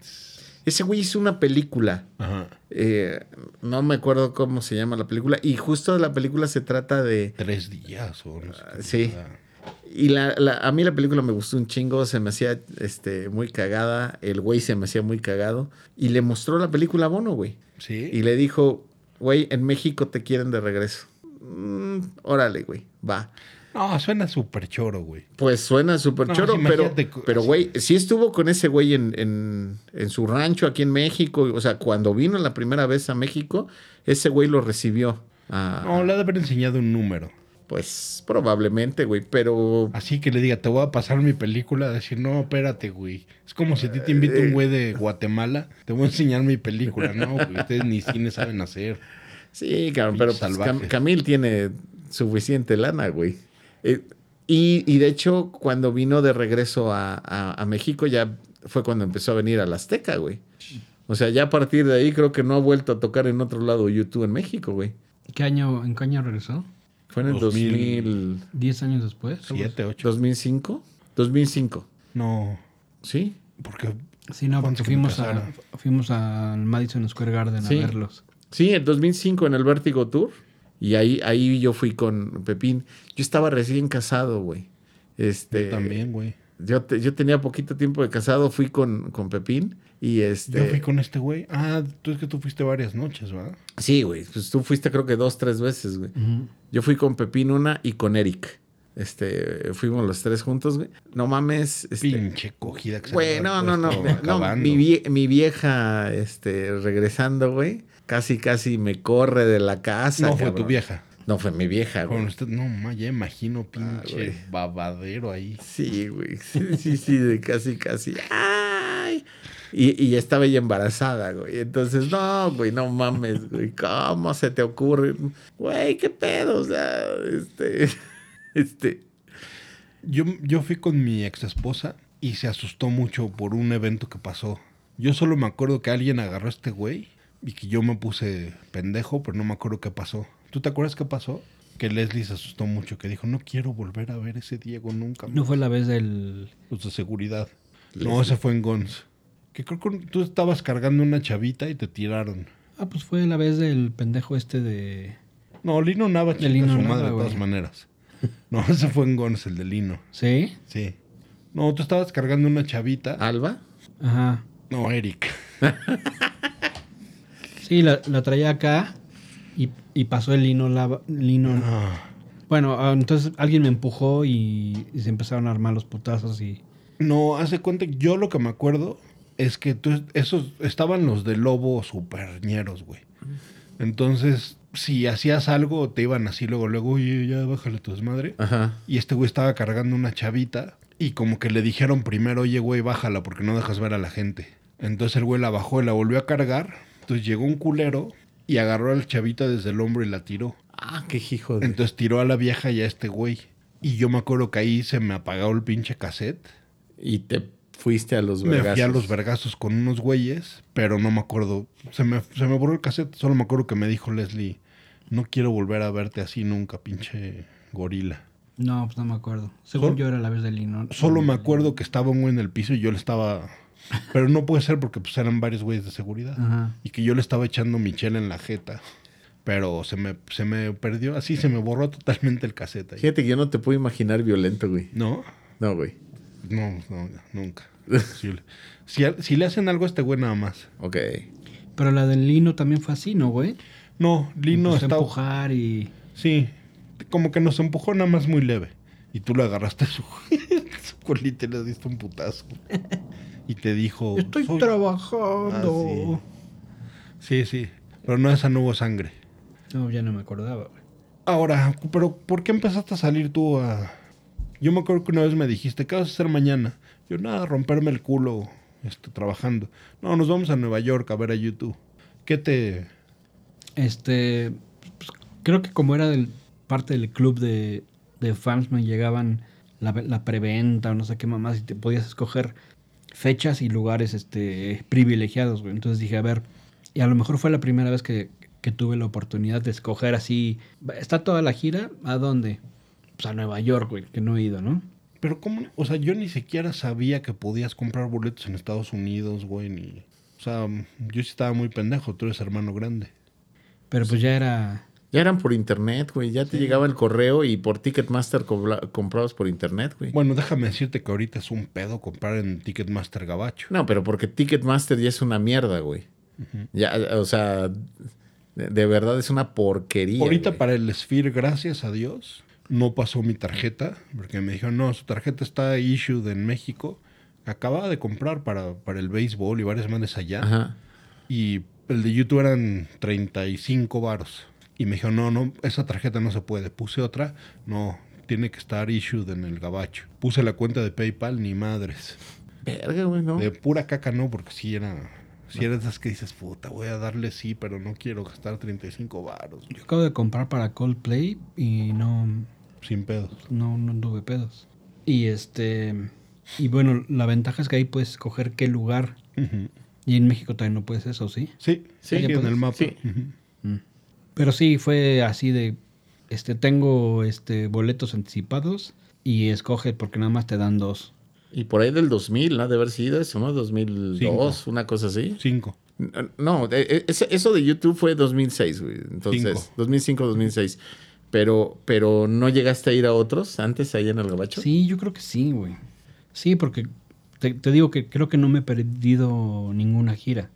Ese güey hizo una película. Ajá. Eh, no me acuerdo cómo se llama la película. Y justo la película se trata de. Tres días o no sé. qué Sí. Y la, la- a mí la película me gustó un chingo, se me hacía este, muy cagada, el güey se me hacía muy cagado. Y le mostró la película a Bono, güey. Sí. Y le dijo, güey, en México te quieren de regreso. Mm, órale, güey, va. No, suena súper choro, güey. Pues suena súper No, choro, sí, pero, pero güey, sí estuvo con ese güey en, en, en su rancho aquí en México. O sea, cuando vino la primera vez a México, ese güey lo recibió. No, le ha de haber enseñado un número. Pues probablemente, güey, pero... Así que le diga, te voy a pasar mi película, a decir, no, espérate, güey. Es como si a ti te invita un güey de Guatemala, te voy a enseñar mi película, ¿no? güey? Ustedes ni cine saben hacer. Sí, cabrón, pero pues. Cam- Camil tiene suficiente lana, güey. Eh, y, y de hecho, cuando vino de regreso a, a- a México, ya fue cuando empezó a venir a la Azteca, güey. O sea, ya a partir de ahí creo que no ha vuelto a tocar en otro lado YouTube en México, güey. ¿Qué año, ¿En qué año regresó? Fue en el 2000. 2000, ¿Diez años después? Siete, ocho. 2005. 2005, No, ¿sí? porque Sí, no, porque fuimos, a, fuimos al Madison Square Garden Sí. a verlos. Sí, en 2005 en el Vértigo Tour. Y ahí, ahí yo fui con Pepín. Yo estaba recién casado, güey. Este, yo también, güey. Yo, te- yo tenía poquito tiempo de casado, fui con, con Pepín y este... Yo fui con este güey. Ah, tú es que tú fuiste varias noches, ¿verdad? Sí, güey, pues tú fuiste creo que dos, tres veces, güey. Yo fui con Pepín una y con Eric. Este, fuimos los tres juntos, güey. No mames, este... Pinche cogida que se Güey, no, no, no, no, mi, vie- mi vieja, este, regresando, güey, casi, casi me corre de la casa. No fue tu vieja. No fue mi vieja, güey. Con usted, no, ma, ya imagino Ah, pinche babadero ahí. Sí, güey. Sí, sí, sí, de casi, casi. ¡Ay! Y, y estaba ella embarazada, güey. Entonces, no, güey, no mames, güey. ¿Cómo se te ocurre? Güey, qué pedo, o sea, este. Este. Yo, yo fui con mi ex esposa y se asustó mucho por un evento que pasó. Yo solo me acuerdo que alguien agarró a este güey y que yo me puse pendejo, pero no me acuerdo qué pasó. ¿Tú te acuerdas qué pasó? Que Leslie se asustó mucho, que dijo, no quiero volver a ver ese Diego nunca más. No fue la vez del... Los de seguridad. No, ese fue en Gons. Que creo que tú estabas cargando una chavita y te tiraron. Ah, pues fue la vez del pendejo este de... No, Lino Nava De Lino a su Nava, madre de todas maneras. No, ese fue en Gons, el de Lino. ¿Sí? Sí. No, tú estabas cargando una chavita. ¿Alba? Ajá. No, Eric. Sí, la, la traía acá y, y pasó el lino... lava- lino Ah. Bueno, ah, entonces alguien me empujó y, y se empezaron a armar los putazos y... No, hace cuenta que yo lo que me acuerdo es que tú, esos estaban los de lobo superñeros, güey. Entonces, si hacías algo, te iban así luego, luego, oye, ya bájale tu desmadre. Ajá. Y este güey estaba cargando una chavita y como que le dijeron primero, oye, güey, bájala porque no dejas ver a la gente. Entonces el güey la bajó y la volvió a cargar. Entonces llegó un culero y agarró a la chavita desde el hombro y la tiró. Ah, qué hijo de. Entonces tiró a la vieja y a este güey. Y yo me acuerdo que ahí se me apagó el pinche cassette. Y te fuiste a los Me fui a vergazos. los vergazos con unos güeyes, pero no me acuerdo. Se me, se me borró el cassette. Solo me acuerdo que me dijo Leslie, no quiero volver a verte así nunca, pinche gorila. No, pues no me acuerdo. Según Sol- yo era la vez del lino. Solo me acuerdo que estaba un güey en el piso y yo le estaba... Pero no puede ser porque pues eran varios güeyes de seguridad. Ajá. Y que yo le estaba echando michel en la jeta. Pero se me, se me perdió, así se me borró totalmente el cassette ahí. Fíjate que yo no te puedo imaginar violento, güey. ¿No? No, güey. No, no, nunca. Imposible. Si, si le hacen algo a este güey nada más. Ok. Pero la del lino también fue así, ¿no, güey? No, Lino está... empujar y... Sí, como que nos empujó nada más muy leve. Y tú le agarraste su, su colita y le diste un putazo. Y te dijo... Estoy "Soy-". trabajando. Sí, sí. Pero no, esa no hubo sangre. No, ya no me acordaba, güey. Ahora, pero ¿por qué empezaste a salir tú a...? Yo me acuerdo que una vez me dijiste, ¿qué vas a hacer mañana? Yo, nada, romperme el culo este, trabajando. No, nos vamos a Nueva York a ver a YouTube. ¿Qué te...? Este, pues, creo que como era del, parte del club de, de fans, me llegaban la, la preventa o no sé qué mamás y te podías escoger fechas y lugares este, privilegiados, güey. Entonces dije, a ver, y a lo mejor fue la primera vez que, que tuve la oportunidad de escoger así, ¿está toda la gira? ¿A dónde? Pues a Nueva York, güey, que no he ido, ¿no? Pero cómo, o sea, yo ni siquiera sabía que podías comprar boletos en Estados Unidos, güey, ni... O sea, yo sí estaba muy pendejo, tú eres hermano grande. Pero pues ya era, Ya eran por internet, güey. Ya te llegaba el correo y por Ticketmaster comprabas por internet, güey. Bueno, déjame decirte que ahorita es un pedo comprar en Ticketmaster Gabacho. No, pero porque Ticketmaster ya es una mierda, güey. Ya, o sea, de, de verdad es una porquería. Ahorita güey. para el Sphere, gracias a Dios, no pasó mi tarjeta, porque me dijeron, no, su tarjeta está issued en México. Acababa de comprar para, para el béisbol y varias manes allá. Ajá. Y el de YouTube eran 35 varos. Y me dijeron, no, no, esa tarjeta no se puede. Puse otra, no, tiene que estar issued en el gabacho. Puse la cuenta de PayPal, ni madres. Verga, güey, ¿no? De pura caca no, porque si era... Si eres esas que dices, puta, voy a darle sí, pero no quiero gastar 35 varos. Yo acabo de comprar para Coldplay y no, Sin pedos. no, no tuve pedos. Y este. Y bueno, la ventaja es que ahí puedes escoger qué lugar. Y en México también no puedes eso, ¿sí? Sí, Sí, sí, en el mapa. sí. Pero sí, fue así de. Este, tengo este boletos anticipados y escoge porque nada más te dan dos. Y por ahí del 2000, ¿no? De haber sido eso, ¿no? 2002, Cinco. una cosa así. Cinco. No, eh, ese- eso de YouTube fue 2006, güey. Entonces, Cinco. 2005, 2006. Pero, pero no llegaste a ir a otros antes ahí en el gabacho. Sí, yo creo que sí, güey. Sí, porque te, te digo que creo que no me he perdido ninguna gira.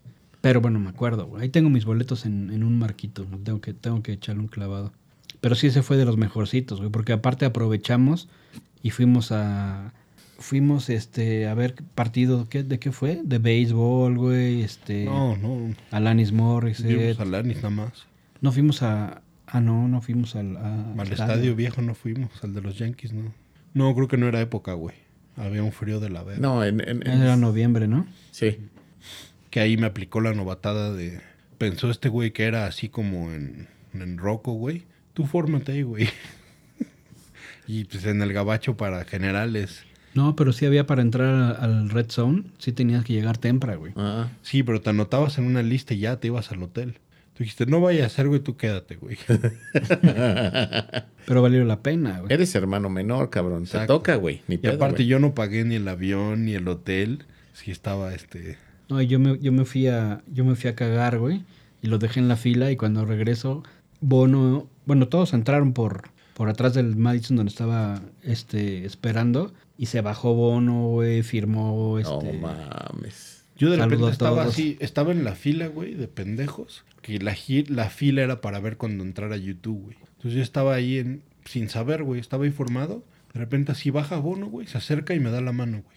Pero bueno, me acuerdo, güey. Ahí tengo mis boletos en, en un marquito. ¿no? Tengo que, tengo que echarle un clavado. Pero sí, ese fue de los mejorcitos, güey. Porque aparte aprovechamos y fuimos a... Fuimos este, a ver partido, ¿qué, ¿de qué fue? De béisbol, güey. Este, No, no. Alanis Morissette. Vimos a Lanis nada más. No fuimos a... Ah, no, no fuimos al, a- Al estadio viejo no fuimos, al de los Yankees, no. No, creo que no era época, güey. Había un frío de la verga. No, en, en- en- Era noviembre, ¿no? sí. Que ahí me aplicó la novatada de... Pensó este güey que era así como en, en Rocco, güey. Tú fórmate ahí, güey. y pues en el gabacho para generales. No, pero sí había para entrar al Red Zone, sí tenías que llegar temprano, güey. Ah, Sí, pero te anotabas en una lista y ya te ibas al hotel. Tú dijiste, no vaya a ser, güey, tú quédate, güey. Pero valió la pena, güey. eres hermano menor, cabrón. Te Exacto. toca, güey. Ni Y pedo, aparte güey. yo no pagué ni el avión ni el hotel. Sí estaba este... No, y yo me, yo me fui a, yo me fui a cagar, güey. Y lo dejé en la fila y cuando regreso, Bono, bueno, todos entraron por, por atrás del Madison donde estaba este esperando. Y se bajó Bono, güey, firmó No este. mames. Yo de repente estaba así, estaba en la fila, güey, de pendejos, que la, la fila era para ver cuando entrara YouTube, güey. Entonces yo estaba ahí en, sin saber, güey, estaba informado. De repente así baja Bono, güey, se acerca y me da la mano, güey.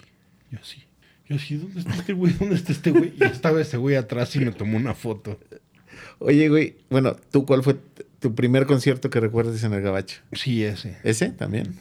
Yo así, yo así, ¿dónde está este güey? ¿Dónde está este güey? Y estaba ese güey atrás y me tomó una foto. Oye, güey, bueno, ¿tú cuál fue tu primer concierto que recuerdes en el gabacho? Sí, ese. ¿Ese también?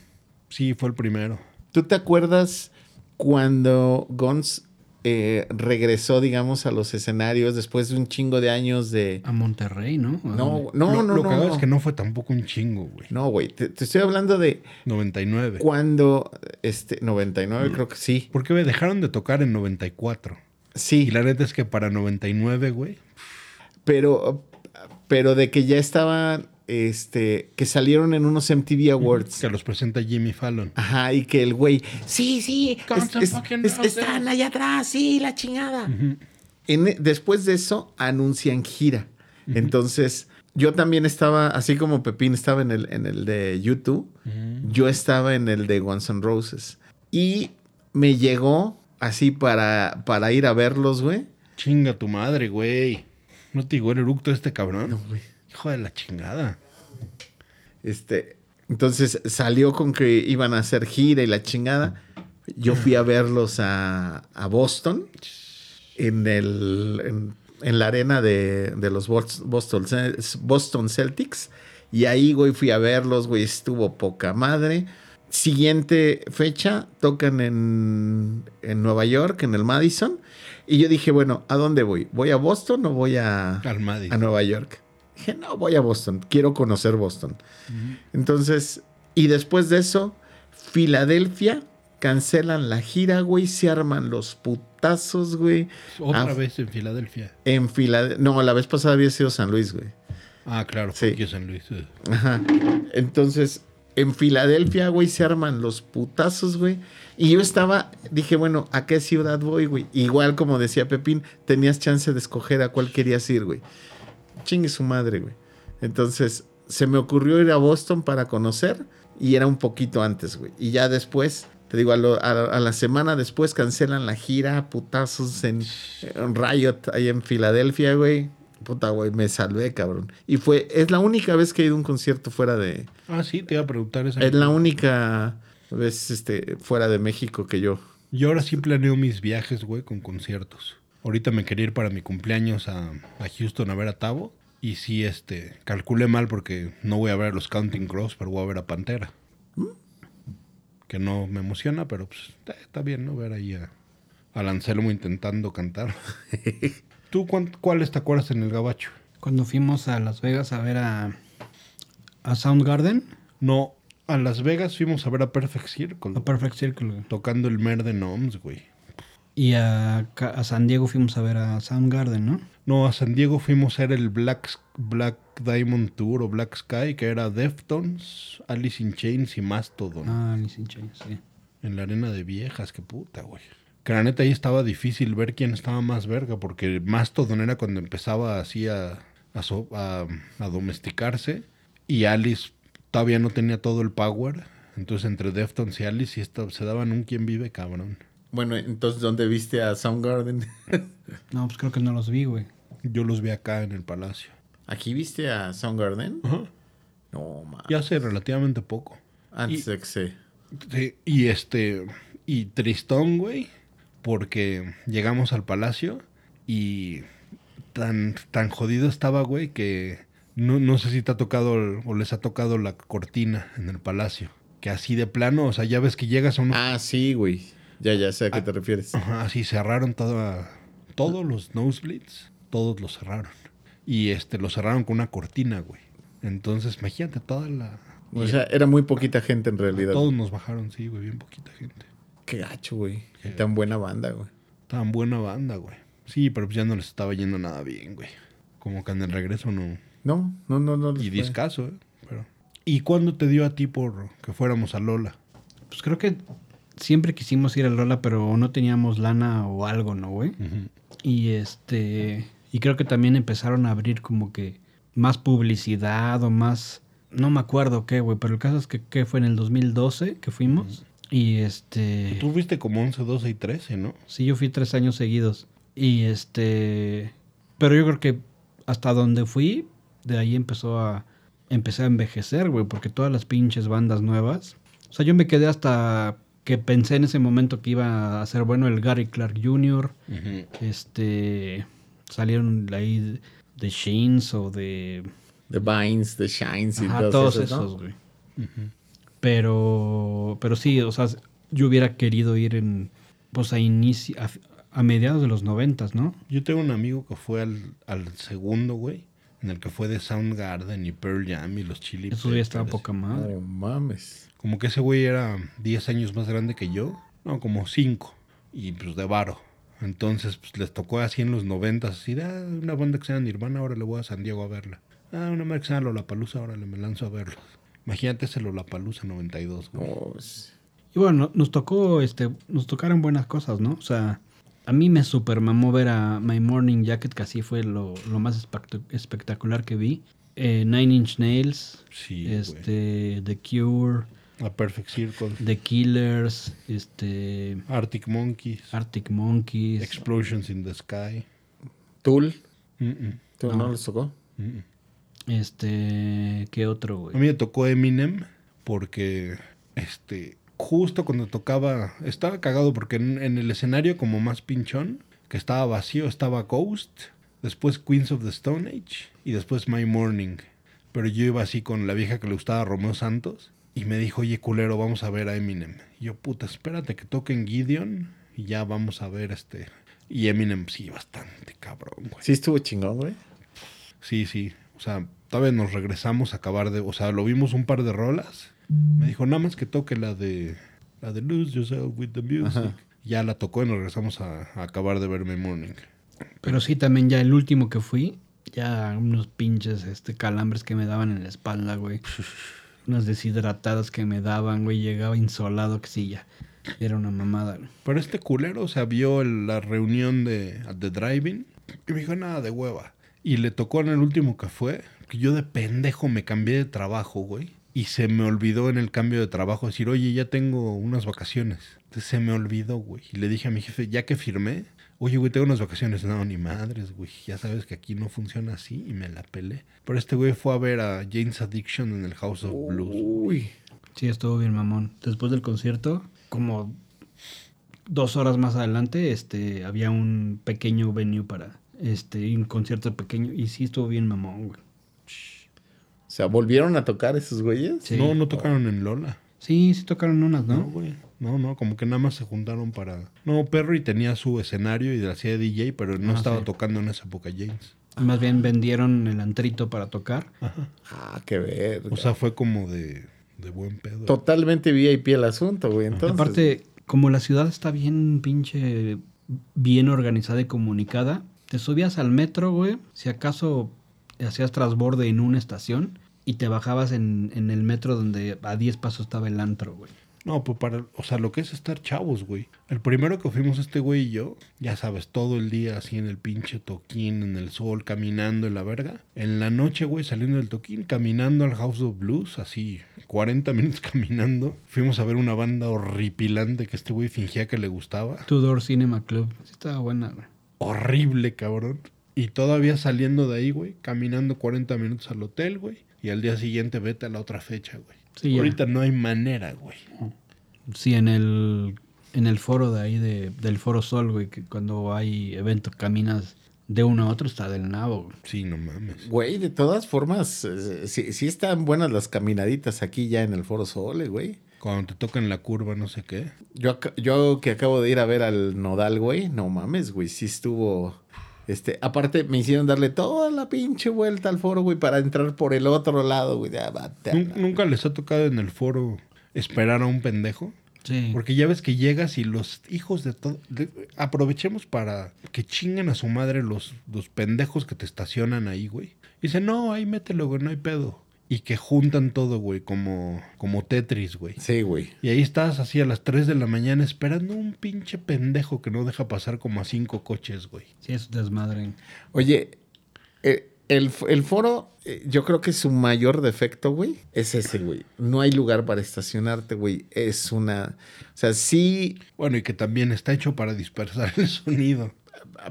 Sí, fue el primero. ¿Tú te acuerdas cuando Guns eh, regresó, digamos, a los escenarios después de un chingo de años de... A Monterrey, ¿no? ¿A No, no, lo, no, Lo no. cagado no. es que no fue tampoco un chingo, güey. No, güey, te, te estoy hablando de 99. cuando, este, 99 creo que sí. Porque me dejaron de tocar en 94. Sí, Y la neta es que para 99, güey, pero, pero de que ya estaban, este, que salieron en unos MTV Awards. que los presenta Jimmy Fallon. Ajá, y que el güey, sí, sí, es- están allá atrás, sí, la chingada. En- después de eso, anuncian gira. Entonces, yo también estaba, así como Pepín estaba en el, en el de YouTube, yo estaba en el de Guns N' Roses. Y me llegó así para, para ir a verlos, güey. Chinga tu madre, güey. ¿No te llegó el eructo este cabrón? No, güey. Hijo de la chingada. Este, entonces salió con que iban a hacer gira y la chingada. Yo fui a verlos a, a Boston, en, el, en, en la arena de, de los Bos- Boston, Boston Celtics. Y ahí, güey, fui a verlos, güey, estuvo poca madre. Siguiente fecha, tocan en, en Nueva York, en el Madison. Y yo dije, bueno, ¿a dónde voy? ¿Voy a Boston o voy a, Al Madison. a Nueva York. Dije, no, voy a Boston, quiero conocer Boston. Entonces, y después de eso, Filadelfia, cancelan la gira, güey, se arman los putazos, güey. Otra Ah, vez en Filadelfia. En Filadelfia, no, la vez pasada había sido San Luis, güey. Ah, claro, Sí. porque San Luis. eh. Ajá. Entonces, en Filadelfia, güey, se arman los putazos, güey. Y yo estaba, dije, bueno, ¿a qué ciudad voy, güey? Igual como decía Pepín, tenías chance de escoger a cuál querías ir, güey. Chingue su madre, güey. Entonces, se me ocurrió ir a Boston para conocer y era un poquito antes, güey. Y ya después, te digo, a, lo- a- a la semana después cancelan la gira, putazos en, en Riot, ahí en Filadelfia, güey. Puta, güey, me salvé, cabrón. Y fue, es la única vez que he ido a un concierto fuera de... Ah, sí, te iba a preguntar esa. Es la única vez este, fuera de México que yo... Yo ahora sí planeo mis viajes, güey, con conciertos. Ahorita me quería ir para mi cumpleaños a, a Houston a ver a Tavo. Y sí, este, calculé mal porque no voy a ver a los Counting Crows, pero voy a ver a Pantera. Que no me emociona, pero pues está bien, ¿no? Ver ahí a, al Anselmo intentando cantar. ¿Tú cuán- cuáles te acuerdas en el Gabacho? Cuando fuimos a Las Vegas a ver a, a Soundgarden, No, a Las Vegas fuimos a ver a Perfect Circle. a Perfect Circle, güey. Tocando el Mer de Noms, güey. Y a, San Diego fuimos a ver a Soundgarden, ¿no? No, a San Diego fuimos a ver el Black, Black Diamond Tour o Black Sky, que era Deftones, Alice in Chains y Mastodon. Ah, Alice in Chains, sí. En la arena de viejas, qué puta, güey. Que la neta ahí estaba difícil ver quién estaba más verga, porque Mastodon era cuando empezaba así a, a, so- a- a domesticarse, y Alice todavía no tenía todo el power. Entonces entre Deftones y Alice esta- se daban un quien vive, cabrón. Bueno, entonces, ¿dónde viste a Soundgarden? No, pues creo que no los vi, güey. Yo los vi acá en el palacio. ¿Aquí viste a Soundgarden? Ajá. No, ma. Ya hace relativamente poco. Antes y- de que se... Sí, y este, y tristón, güey, porque llegamos al palacio y tan, tan jodido estaba, güey, que no, no sé si te ha tocado o les ha tocado la cortina en el palacio. Que así de plano, o sea, ya ves que llegas a un... Ah, sí, güey. Ya, ya sé a qué te refieres. Ajá, así cerraron toda, todos los nosebleeds, todos los cerraron. Y este, lo cerraron con una cortina, güey. Entonces, imagínate toda la... O sea, era muy poquita gente en realidad. Todos nos bajaron, sí, güey, bien poquita gente. Qué gacho, güey. Y Tan buena banda, güey. Tan buena banda, güey. Sí, pero pues ya no les estaba yendo nada bien, güey. Como que en el regreso no. No, no, no, no. Y discaso, ¿eh? Pero... ¿Y cuándo te dio a ti por que fuéramos a Lola? Pues creo que siempre quisimos ir a Lola, pero no teníamos lana o algo, ¿no, güey? Y este. Y creo que también empezaron a abrir como que más publicidad o más. No me acuerdo qué, güey, pero el caso es que, que fue en el 2012 que fuimos. Y este. Tú fuiste como 11, 12 y 13, ¿no? Sí, yo fui tres años seguidos. Y este. Pero yo creo que hasta donde fui, de ahí empezó a. Empecé a envejecer, güey, porque todas las pinches bandas nuevas. O sea, yo me quedé hasta que pensé en ese momento que iba a ser bueno el Gary Clark Jr. Este. Salieron ahí de Sheens o de. The Vines, The Shines y Ajá, todos, todos esos, güey. Pero, pero sí, o sea, yo hubiera querido ir en, pues a inicio, a, a mediados de los noventas, ¿no? Yo tengo un amigo que fue al, al segundo, güey. En el que fue de Soundgarden y Pearl Jam y los Chili Eso ya estaba poca madre. No mames. Como que ese güey era 10 años más grande que yo. No, como 5. Y pues de varo. Entonces, pues les tocó así en los 90 así, de, "Ah, una banda que se llama Nirvana, ahora le voy a San Diego a verla. Ah, una banda que se llama Lollapalooza, ahora le me lanzo a verlos. Imagínate ese Lollapalooza 92, güey. No, es- Y bueno, no- nos tocó, este, nos tocaron buenas cosas, ¿no? O sea, a mí me super mamó ver a My Morning Jacket, que así fue lo, lo más espectac- espectacular que vi. Eh, Nine Inch Nails, Sí, este, The Cure, A Perfect Circle. The Killers, este, Arctic Monkeys. Arctic Monkeys. Explosions in the Sky. Tool. ¿Tool no les tocó? Este, ¿qué otro, A güey? mí me tocó Eminem porque, este, justo cuando tocaba, estaba cagado porque en, en el escenario como más pinchón, que estaba vacío, estaba Ghost, después Queens of the Stone Age y después My Morning. Pero yo iba así con la vieja que le gustaba Romeo Santos y me dijo, oye culero, vamos a ver a Eminem. Y yo, puta, espérate que toquen Gideon y ya vamos a ver este... Y Eminem sí, bastante cabrón, güey. Sí estuvo chingón, güey. Sí, sí. O sea, todavía nos regresamos a acabar de. O sea, lo vimos un par de rolas. Me dijo, nada más que toque la de. La de Lose Yourself with the Music. Ajá. Ya la tocó y nos regresamos a, a acabar de ver My Morning. Pero sí, también ya el último que fui, ya unos pinches este, calambres que me daban en la espalda, güey. Unas deshidratadas que me daban, güey. Llegaba insolado, que sí, ya. Era una mamada. Pero este culero, o sea, vio la reunión de, de Driving y me dijo, nada de hueva. Y le tocó en el último que fue, Que yo de pendejo me cambié de trabajo, güey. Y se me olvidó en el cambio de trabajo decir, oye, ya tengo unas vacaciones. Se me olvidó, güey. Y le dije a mi jefe, ya que firmé, oye, güey, tengo unas vacaciones. No, ni madres, güey. Ya sabes que aquí no funciona así. Y me la pelé. Pero este güey fue a ver a Jane's Addiction en el House of Blues. Uy. Sí, estuvo bien mamón. Después del concierto, como dos horas más adelante, este, había un pequeño venue para este, un concierto pequeño. Y sí estuvo bien mamón, güey. O sea, ¿volvieron a tocar esos güeyes? Sí. No, no tocaron en Lola. Sí, sí tocaron unas, No, ¿no? güey. No, no, como que nada más se juntaron para... No, Perry tenía su escenario y hacía de DJ, pero no Ah, estaba sí. tocando en esa época James. Más bien vendieron el antrito para tocar. Ah, qué ver. O sea, fue como de, de buen pedo. Totalmente VIP el asunto, güey. Entonces, Aparte, como la ciudad está bien pinche bien organizada y comunicada, te subías al metro, güey, si acaso hacías transborde en una estación y te bajabas en, en el metro donde a 10 pasos estaba el antro, güey. No, pues para, o sea, lo que es estar chavos, güey. El primero que fuimos este güey y yo, ya sabes, todo el día así en el pinche toquín, en el sol, caminando en la verga. En la noche, güey, saliendo del toquín, caminando al House of Blues, así, 40 minutos caminando. Fuimos a ver una banda horripilante que este güey fingía que le gustaba. Tudor Cinema Club. Sí estaba buena, güey. Horrible, cabrón. Y todavía saliendo de ahí, güey, caminando 40 minutos al hotel, güey. Y al día siguiente vete a la otra fecha, güey. Sí, ya. Ahorita no hay manera, güey. Sí, en el, en el foro de ahí, de, del Foro Sol, güey, que cuando hay evento caminas de uno a otro, está del nabo, güey. Sí, no mames. Güey, de todas formas, eh, sí, sí están buenas las caminaditas aquí ya en el Foro Sole, güey. Cuando te tocan la curva, no sé qué. Yo, yo que acabo de ir a ver al Nodal, güey, no mames, güey, sí estuvo... Este, aparte me hicieron darle toda la pinche vuelta al foro, güey, para entrar por el otro lado, güey. Ya, la- ¿Nunca les ha tocado en el foro esperar a un pendejo? Sí. Porque ya ves que llegas y los hijos de todo... de- aprovechemos para que chinguen a su madre los, los pendejos que te estacionan ahí, güey. Y dicen, no, ahí mételo, güey, no hay pedo. Y que juntan todo, güey, como, como Tetris, güey. Sí, güey. Y ahí estás así a las 3 de la mañana esperando un pinche pendejo que no deja pasar como a cinco coches, güey. Sí, es desmadre. Oye, eh, el, el foro, eh, yo creo que su mayor defecto, güey, es ese, güey. No hay lugar para estacionarte, güey. Es una... O sea, sí, Bueno, y que también está hecho para dispersar el sonido.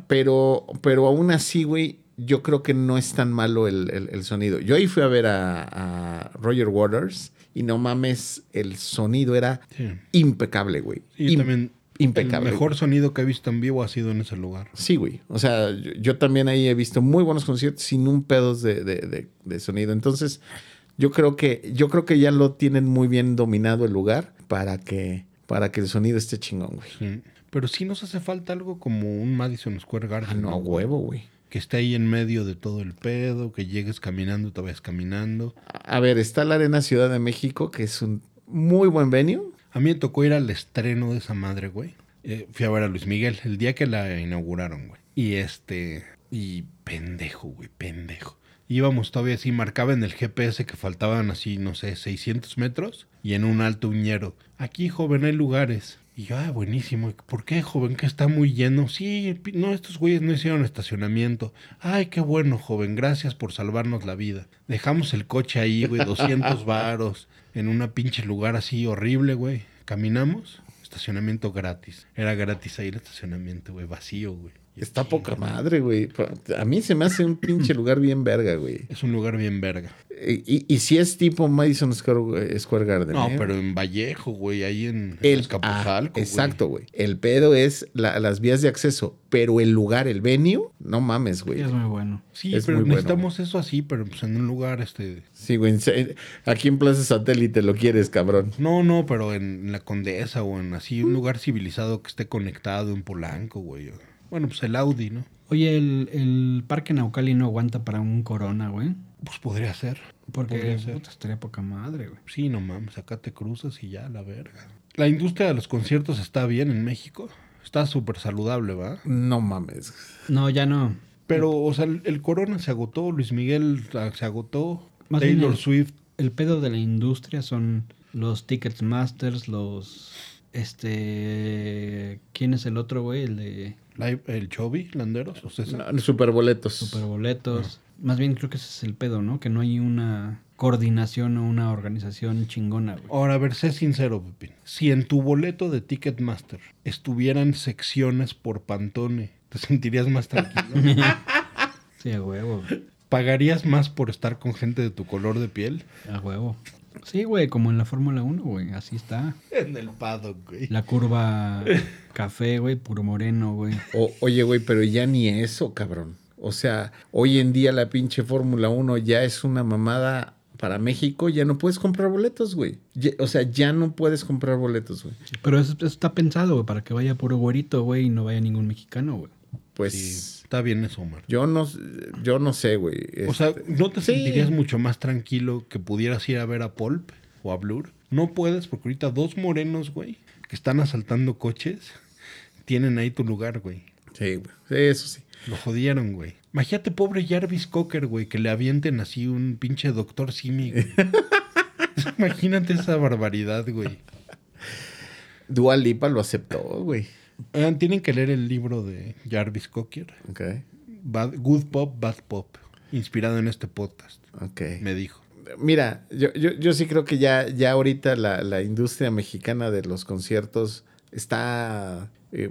pero, pero aún así, güey, yo creo que no es tan malo el, el- el sonido. Yo ahí fui a ver a, a Roger Waters y no mames, el sonido era Sí. impecable, güey. Im- también impecable, El mejor güey. sonido que he visto en vivo ha sido en ese lugar. Sí, güey. O sea, yo, yo también ahí he visto muy buenos conciertos sin un pedos de, de- de- de sonido. Entonces, yo creo que, yo creo que ya lo tienen muy bien dominado el lugar para que, para que el sonido esté chingón, güey. Sí. Pero sí nos hace falta algo como un Madison Square Garden. Ah, no, a huevo, güey. Que esté ahí en medio de todo el pedo, que llegues caminando, te vayas caminando. A ver, está la Arena Ciudad de México, que es un muy buen venue. A mí me tocó ir al estreno de esa madre, güey. Eh, fui a ver a Luis Miguel el día que la inauguraron, güey. Y este. Y pendejo, güey, pendejo. Íbamos todavía así, marcaba en el GPS que faltaban así, no sé, 600 metros y en un alto uñero. Aquí, joven, hay lugares. Y yo, ah, buenísimo. ¿Por qué, joven? Que está muy lleno. Sí, no, estos güeyes no hicieron estacionamiento. Ay, qué bueno, joven. Gracias por salvarnos la vida. Dejamos el coche ahí, güey, 200 varos, en una pinche lugar así horrible, güey. Caminamos, estacionamiento gratis. Era gratis ahí el estacionamiento, güey, vacío, güey. Está poca madre, güey. A mí se me hace un pinche lugar bien verga, güey. Es un lugar bien verga. Y, y, y si es tipo Madison Square, Square Garden. No, ¿eh? pero en Vallejo, güey, ahí en El, Escapuzalco, ah, exacto, güey. El pedo es la- las vías de acceso, pero el lugar, el venue, no mames, güey. Sí, es muy bueno. Sí, Es pero bueno, necesitamos eso así, pero pues en un lugar, este... Sí, güey. Aquí en Plaza Satélite lo quieres, cabrón. No, no, pero en la Condesa o en así un lugar civilizado que esté conectado en Polanco, güey. Bueno, pues el Audi, ¿no? Oye, el, el parque Naucali no aguanta para un corona, güey. Pues podría ser. Porque Podría ser. puta, estaría poca madre, güey. Sí, no mames, acá te cruzas y ya, la verga. La industria de los conciertos está bien en México. Está súper saludable, ¿va? No mames. No, ya no. Pero, o sea, el, el Corona se agotó, Luis Miguel ah, se agotó, Más Taylor el- Swift. El pedo de la industria son los Tickets Masters, los... Este... ¿Quién es el otro, güey? El de Live- el Chovy, Landeros, o sea, No, superboletos. Superboletos. Más bien creo que ese es el pedo, ¿no? Que no hay una coordinación o una organización chingona, güey. Ahora, a ver, sé sincero, Pepín. Si en tu boleto de Ticketmaster estuvieran secciones por Pantone, ¿te sentirías más tranquilo? Sí, a huevo. güey. ¿Pagarías más por estar con gente de tu color de piel? A huevo. Sí, güey, como en la Fórmula 1, güey. Así está. En el paddock, güey. La curva café, güey, puro moreno, güey. O- oye, güey, pero ya ni eso, cabrón. O sea, hoy en día la pinche Fórmula 1 ya es una mamada para México. Ya no puedes comprar boletos, güey. Ya- o sea, ya no puedes comprar boletos, güey. Pero eso, eso está pensado, güey, para que vaya puro güerito, güey, y no vaya ningún mexicano, güey. Pues Sí, está bien eso, Omar. yo no, yo no sé, güey. O sea, Este, ¿no te sí. sentirías mucho más tranquilo que pudieras ir a ver a Pulp o a Blur? No puedes porque ahorita dos morenos, güey, que están asaltando coches, tienen ahí tu lugar, güey. Sí, güey. Sí, eso sí. Lo jodieron, güey. Imagínate, pobre Jarvis Cocker, güey, que le avienten así un pinche doctor Simi, güey. Imagínate esa barbaridad, güey. Dua Lipa lo aceptó, güey. Oigan, tienen que leer el libro de Jarvis Cocker, Ok, Bad- Good Pop, Bad Pop, inspirado en este podcast, ok. me dijo. Mira, yo, yo, yo sí creo que ya, ya ahorita la, la industria mexicana de los conciertos está, eh,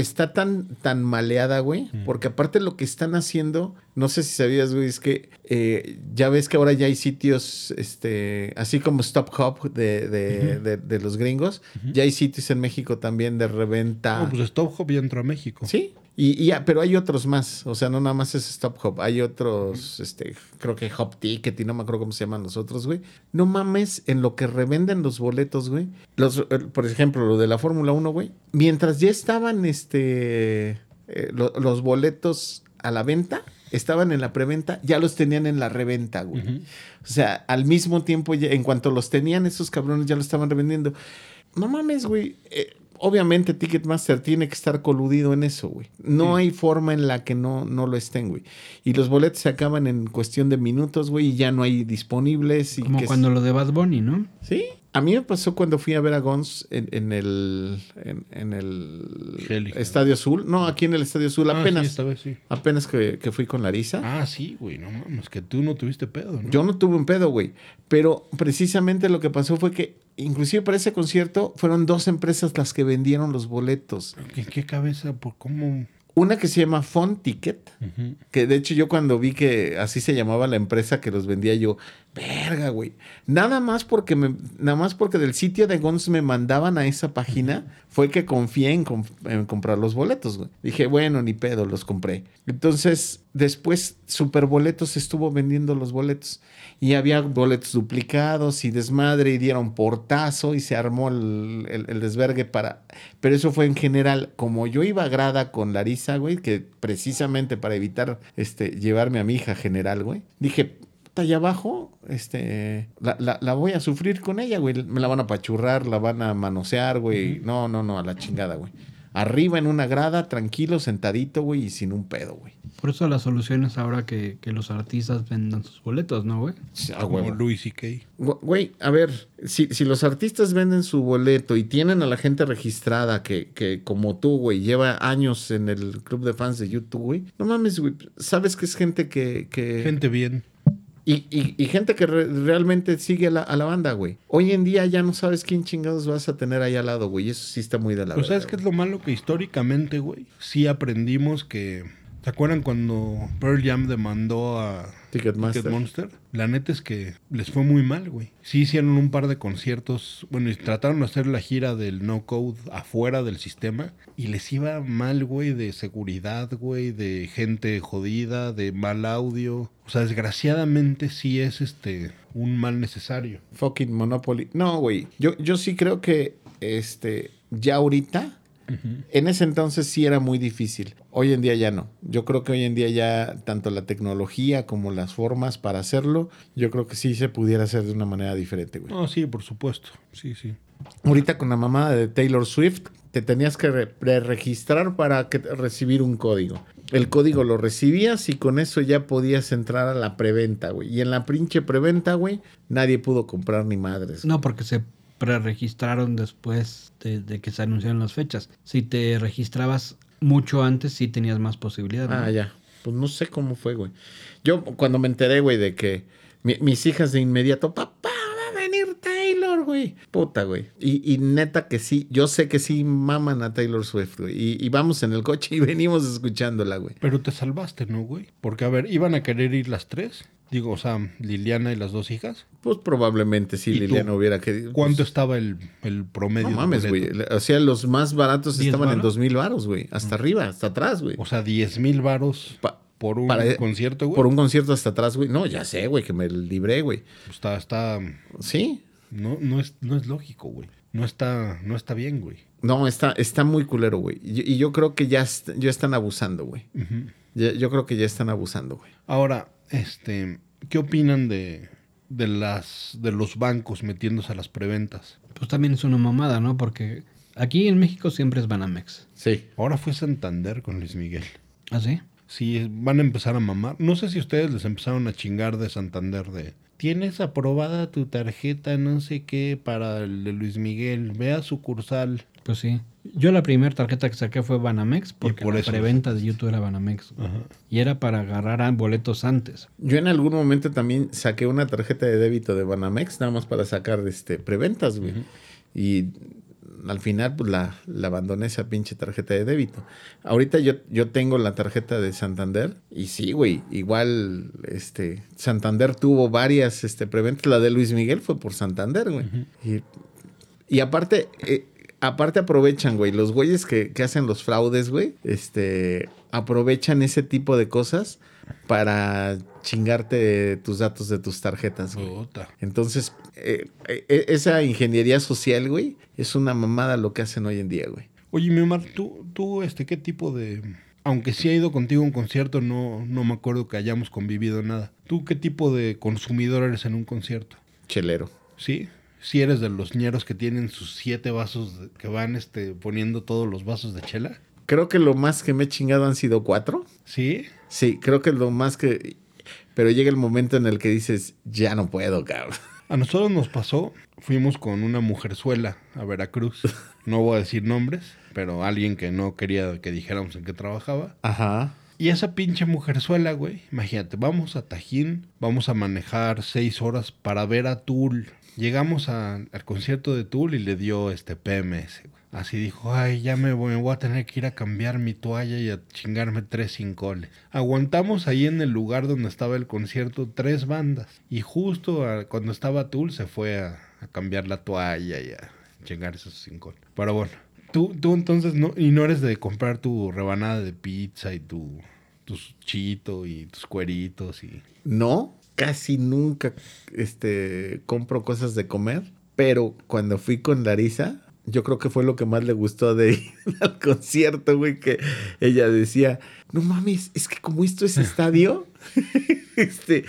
está tan, tan maleada, güey. Porque aparte lo que están haciendo, no sé si sabías, güey, es que eh, ya ves que ahora ya hay sitios, este, así como Stop Hop de, de, de- de los gringos, ya hay sitios en México también de reventa. Pues Stop Hop ya entró a México. Sí, y, y ya, pero hay otros más. O sea, no nada más es Stop Hop. Hay otros, este, creo que Hop Ticket y no me acuerdo cómo se llaman los otros, güey. No mames en lo que revenden los boletos, güey. Los, eh, por ejemplo, lo de la Fórmula 1, güey. Mientras ya estaban, este, eh, lo- los boletos a la venta, estaban en la preventa, ya los tenían en la reventa, güey. O sea, al mismo tiempo, ya- en cuanto los tenían, esos cabrones ya lo estaban revendiendo. No mames, güey. Eh, obviamente Ticketmaster tiene que estar coludido en eso, güey. No hay forma en la que no, no lo estén, güey. Y los boletos se acaban en cuestión de minutos, güey, y ya no hay disponibles. Y Como que es- cuando lo de Bad Bunny, ¿no? Sí. A mí me pasó cuando fui a ver a Gons en, en el, en, en el. Estadio Azul. No, aquí en el Estadio Azul. Ah, Apenas, sí, esta vez sí. apenas que, que fui con Larisa. Ah, sí, güey, no mames, que tú no tuviste pedo, ¿no? Yo no tuve un pedo, güey. Pero precisamente lo que pasó fue que, inclusive para ese concierto, fueron dos empresas las que vendieron los boletos. ¿En qué cabeza? ¿Por cómo? Una que se llama Fun Ticket, que de hecho yo cuando vi que así se llamaba la empresa que los vendía, yo, verga, güey. Nada más porque me, nada más porque del sitio de Gons me mandaban a esa página, fue que confié en, com- en comprar los boletos, güey. Dije, bueno, ni pedo, los compré. Entonces, después Superboletos estuvo vendiendo los boletos. Y había boletos duplicados y desmadre y dieron portazo y se armó el, el- el desvergue para... Pero eso fue en general. Como yo iba a grada con Larisa, güey, que precisamente para evitar este, llevarme a mi hija general, güey, dije, "Puta, allá abajo, este, la, la- la voy a sufrir con ella, güey. Me la van a pachurrar, la van a manosear, güey. No, no, no, a la chingada, güey. Arriba en una grada, tranquilo, sentadito, güey, y sin un pedo, güey. Por eso la solución es ahora que, que los artistas vendan sus boletos, ¿no, güey? Como. Louis C.K. Gu- Güey, a ver, si, si los artistas venden su boleto y tienen a la gente registrada que, que como tú, güey, lleva años en el club de fans de YouTube, güey, no mames, güey, sabes que es gente que... que Gente bien. Y, y- y gente que re- realmente sigue a la, a la banda, güey. Hoy en día ya no sabes quién chingados vas a tener ahí al lado, güey. Eso sí está muy de la Pero ¿sabes verga, qué es lo malo? Que históricamente, güey, sí aprendimos que... ¿Se acuerdan cuando Pearl Jam demandó a Ticketmaster. Ticketmonster? La neta es que les fue muy mal, güey. Sí hicieron un par de conciertos, bueno, y trataron de hacer la gira del No Code afuera del sistema y les iba mal, güey, de seguridad, güey, de gente jodida, de mal audio. O sea, desgraciadamente sí es este un mal necesario. Fucking Monopoly. No, güey. Yo, yo sí creo que este ya ahorita, en ese entonces sí era muy difícil. Hoy en día ya no. Yo creo que hoy en día ya tanto la tecnología como las formas para hacerlo, yo creo que sí se pudiera hacer de una manera diferente, güey. No, sí, por supuesto. Sí, sí. Ahorita con la mamada de Taylor Swift, te tenías que re- preregistrar para que- recibir un código. El código lo recibías y con eso ya podías entrar a la preventa, güey. Y en la pinche preventa, güey, nadie pudo comprar ni madres. No, porque se preregistraron después de, de que se anunciaron las fechas. Si te registrabas mucho antes, sí tenías más posibilidades. ¿no? Ah, ya. Pues no sé cómo fue, güey. Yo cuando me enteré, güey, de que mi- mis hijas de inmediato, papá, va a venir Taylor, güey. Puta, güey. Y, y neta que sí, yo sé que sí maman a Taylor Swift, güey. Y, y vamos en el coche y venimos escuchándola, güey. Pero te salvaste, ¿no, güey? Porque, a ver, ¿iban a querer ir las tres? Digo, o sea, Liliana y las dos hijas. Pues probablemente sí. Liliana hubiera querido. ¿Cuánto pues, estaba el, el promedio? No mames, güey. O sea, los más baratos ¿Diez estaban en dos mil varos, güey. Hasta arriba, hasta atrás, güey. O sea, 10 mil varos Pa- por un para- concierto, güey. Por un concierto hasta atrás, güey. No, ya sé, güey, que me libré, güey. Está, está, Sí. no, no es, no es lógico, güey. No está, no está bien, güey. No, está, está muy culero, güey. Y, y yo creo que ya, ya están abusando, güey. Yo creo que ya están abusando, güey. Ahora, este, ¿qué opinan de, de las, de los bancos metiéndose a las preventas? Pues también es una mamada, ¿no? Porque aquí en México siempre es Banamex. Sí. Ahora fue Santander con Luis Miguel. ¿Ah, sí? Sí, van a empezar a mamar. No sé si ustedes les empezaron a chingar de Santander de... Tienes aprobada tu tarjeta no sé qué para el de Luis Miguel. Ve a sucursal. Pues sí. Yo la primera tarjeta que saqué fue Banamex porque por la eso. preventa de YouTube era Banamex. Y era para agarrar a- boletos antes. Yo en algún momento también saqué una tarjeta de débito de Banamex, nada más para sacar este, preventas, güey. Y al final, pues la, la abandoné esa pinche tarjeta de débito. Ahorita yo, yo tengo la tarjeta de Santander y sí, güey, igual este, Santander tuvo varias este, preventas. La de Luis Miguel fue por Santander, güey. y, y aparte, eh, aparte aprovechan, güey, los güeyes que, que hacen los fraudes, güey, este, aprovechan ese tipo de cosas para chingarte tus datos de tus tarjetas, güey. Entonces, eh, eh, esa ingeniería social, güey, es una mamada lo que hacen hoy en día, güey. Oye, mi Omar, ¿tú, tú este, qué tipo de... Aunque sí he ido contigo a un concierto, no, no me acuerdo que hayamos convivido nada. ¿Tú qué tipo de consumidor eres en un concierto? Chelero. ¿Sí? Si eres de los ñeros que tienen sus siete vasos, de- que van este, poniendo todos los vasos de chela. Creo que lo más que me he chingado han sido cuatro. ¿Sí? Sí, creo que lo más que... Pero llega el momento en el que dices, ya no puedo, cabrón. A nosotros nos pasó, fuimos con una mujerzuela a Veracruz. No voy a decir nombres, pero alguien que no quería que dijéramos en qué trabajaba. Ajá. Y esa pinche mujerzuela, güey, imagínate, vamos a Tajín, vamos a manejar seis horas para ver a Tool. Llegamos al concierto de Tool y le dio este PMS. Así dijo, ay, ya me voy, a tener que ir a cambiar mi toalla y a chingarme tres cincoles. Aguantamos ahí en el lugar donde estaba el concierto tres bandas. Y justo a- cuando estaba Tool se fue a, a cambiar la toalla y a chingar esos cincoles. Pero bueno, tú, tú entonces no, y no eres de comprar tu rebanada de pizza y tu, tus chito y tus cueritos y... No, casi nunca este, compro cosas de comer, pero cuando fui con Larisa, yo creo que fue lo que más le gustó de ir al concierto, güey, que ella decía, no mames, es que como esto es estadio, este,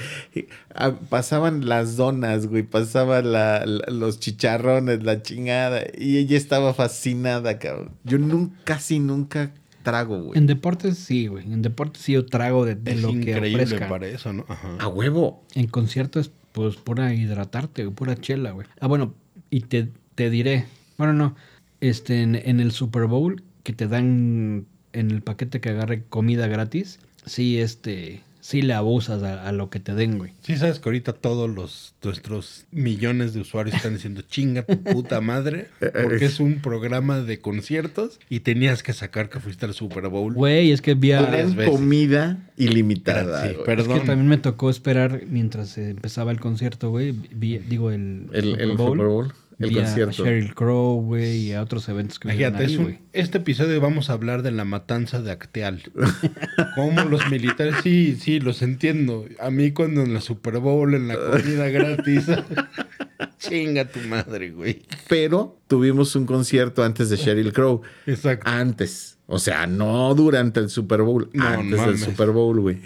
pasaban las donas, güey, pasaban la- la- los chicharrones, la chingada, y ella estaba fascinada, cabrón. Yo nunca, casi nunca trago, güey. En deportes sí, güey. En deportes sí yo trago de, de es lo que increíble ofrezca. para eso, ¿no? Ajá. A huevo. En conciertos, pues pura hidratarte, güey, pura chela, güey. Ah, bueno, y te, te diré, bueno, no, este, en, en el Super Bowl que te dan en el paquete que agarre comida gratis, sí, este, sí le abusas a, a lo que te den, güey. Sí, sabes que ahorita todos los nuestros millones de usuarios están diciendo chinga tu puta madre, porque es un programa de conciertos y tenías que sacar que fuiste al Super Bowl. Güey, es que vi a- Varias Tenían veces. comida ilimitada. Sí, güey. perdón. Es que también me tocó esperar mientras eh, empezaba el concierto, güey. Vi- digo, el, El, el Super Bowl, el Vi a concierto. Sheryl Crow, güey, y a otros eventos que Imagínate, ahí, es un- este episodio vamos a hablar de la matanza de Acteal. Cómo los militares, sí, sí, los entiendo. A mí cuando en la Super Bowl, en la comida gratis, chinga tu madre, güey. Pero tuvimos un concierto antes de Sheryl Crow. Exacto. Antes. O sea, no durante el Super Bowl. No, antes del. Super Bowl, güey.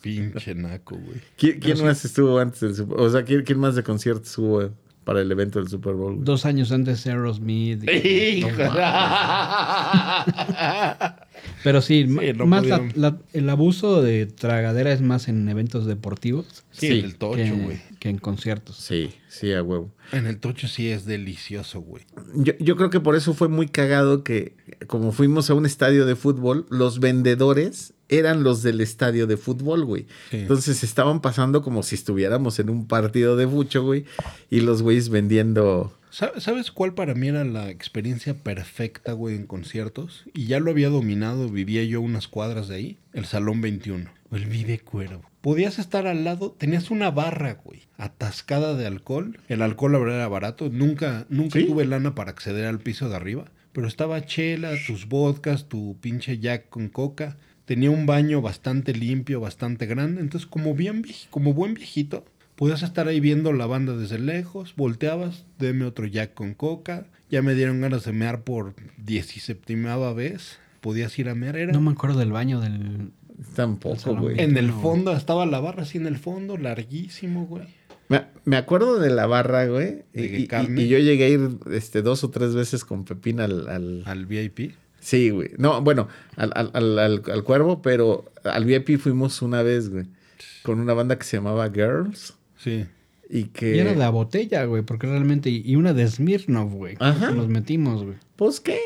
Pinche naco, güey. ¿Quién, quién más estuvo antes del Super Bowl? O sea, ¿quién, quién más de conciertos hubo para el evento del Super Bowl? güey? Dos años antes Aerosmith. y- Hijo. Pero sí, ma- no más la- pudieron. la- el abuso de tragadera es más en eventos deportivos Sí, Sí, en el tocho, que, güey. que en conciertos. Sí, sí, a huevo. En el tocho sí es delicioso, güey. Yo, yo creo que por eso fue muy cagado que, como fuimos a un estadio de fútbol, los vendedores eran los del estadio de fútbol, güey. Sí. Entonces estaban pasando como si estuviéramos en un partido de fucho, güey. Y los güeyes vendiendo. ¿Sab- ¿Sabes cuál para mí era la experiencia perfecta, güey, en conciertos? Y ya lo había dominado, vivía yo unas cuadras de ahí, el Salón 21, el Vive Cuero. Podías estar al lado, tenías una barra, güey, atascada de alcohol. El alcohol, la verdad, era barato. Nunca, nunca ¿Sí? tuve lana para acceder al piso de arriba. Pero estaba chela, tus vodkas, tu pinche jack con coca. Tenía un baño bastante limpio, bastante grande. Entonces, como, bien, como buen viejito, Podías estar ahí viendo la banda desde lejos, volteabas, deme otro jack con coca, ya me dieron ganas de mear por 17 vez, podías ir a mear, era... No me acuerdo del baño del... Tampoco, güey. en el fondo, estaba la barra así en el fondo, larguísimo, güey. Me, me acuerdo de la barra, güey. Y, ¿De y- carne? y yo llegué a ir este, dos o tres veces con Pepín al. al- Al VIP. Sí, güey. No, bueno, al, al, al, al- al cuervo, pero al VIP fuimos una vez, güey. Con una banda que se llamaba Girls. Sí. Y que. Y era de la botella, güey, porque realmente... Y una de Smirnoff, güey. Ajá. que Nos metimos, güey. Pues qué.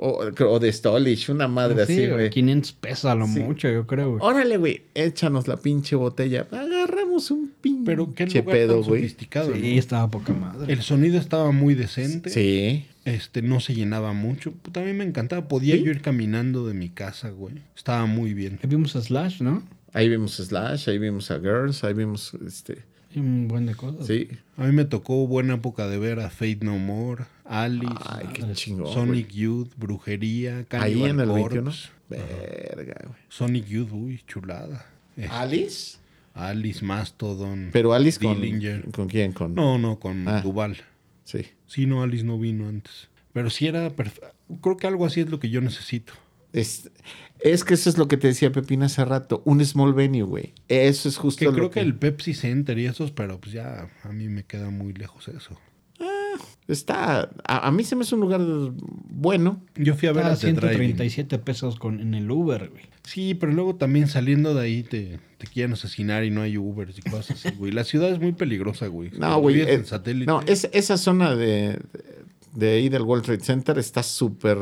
O, o de Stolich, una madre Sí, así, güey, güey. 500 pesos a lo Sí. mucho, yo creo, güey. Órale, güey, échanos la pinche botella. Agarramos un pinche Pero qué lugar pedo, tan sofisticado, Sí, ¿no? estaba poca madre. El sonido estaba muy decente. Sí. Este, no se llenaba mucho. Puta, a mí me encantaba. Podía ¿Sí? yo ir caminando de mi casa, güey. Estaba muy bien. Ahí Vimos a Slash, ¿no? Ahí vimos Slash, ahí vimos a Girls, ahí vimos este. Y un buen de cosas. Sí. A mí me tocó buena época de ver a Fate No More, Alice, Ay, qué Ah, chingón. Sonic Youth, Brujería, Ahí Cannibal en el Corpse. 21. Verga, güey. Sonic Youth, uy, chulada. Este, ¿Alice? Alice, Mastodon. Pero Alice con. ¿Con quién? Con. No, no, con Ah. Duval. Sí. Sí, no, Alice no vino antes. Pero sí era perfecto. Creo que algo así es lo que yo necesito. Es, es que eso es lo que te decía Pepín hace rato. Un small venue, güey. Eso es justo Que lo creo que el Pepsi Center y esos, pero pues ya a mí me queda muy lejos eso. Está. A, a mí se me hace un lugar bueno. Yo fui a ver las de Driving. 137 pesos con, en el Uber, güey. Sí, pero luego también saliendo de ahí te, te quieren asesinar y no hay Ubers y cosas así, güey. La ciudad es muy peligrosa, güey. No, güey. Eh, en satélite. no, es, esa zona de, de ahí del World Trade Center está súper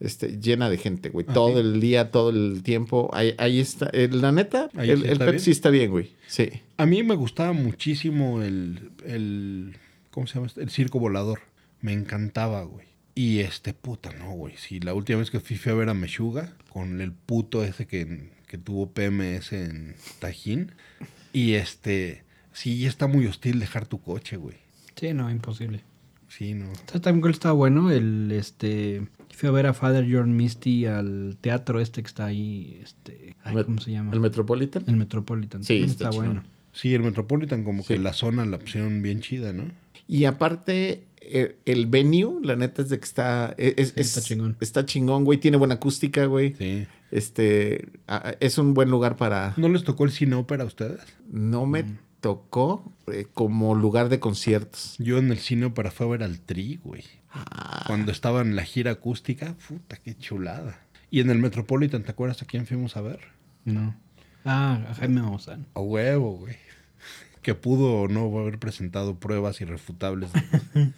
este, llena de gente, güey. Ah, todo ¿sí? el día, todo el tiempo. Ahí, ahí está. eh, la neta, Ahí el, sí el Pepsi bien. está bien, güey. Sí. A mí me gustaba muchísimo el, el ¿cómo se llama? este? El circo volador. Me encantaba, güey. Y este, puta, no, güey. Sí, la última vez que fui, fui a ver a Meshuga con el puto ese que, que tuvo PMS en Tajín. Y este, sí, está muy hostil dejar tu coche, güey. Sí, no, imposible. Sí, no. ¿Sabes también cuál estaba bueno? El, este... Fui a ver a Father John Misty al teatro este que está ahí, este... ay, ¿Cómo se llama? ¿El Metropolitan? El Metropolitan. Sí, está está, bueno. Sí, el Metropolitan como Sí. que la zona la opción bien chida, ¿no? Y aparte, el, el venue, la neta es de que está. Es, Sí, es- está chingón. Está chingón, güey. Tiene buena acústica, güey. Sí. Este. a- es un buen lugar para. ¿No les tocó el cine ópera a ustedes? No me Mm. tocó eh, como lugar de conciertos. Yo en el cine ópera fue a ver al Tri, güey. Ah, Cuando estaba en la gira acústica, puta, qué chulada. Y en el Metropolitan, ¿te acuerdas a quién fuimos a ver? No. Ah, a Jaime Maussan. A huevo, güey. Que pudo o no haber presentado pruebas irrefutables de,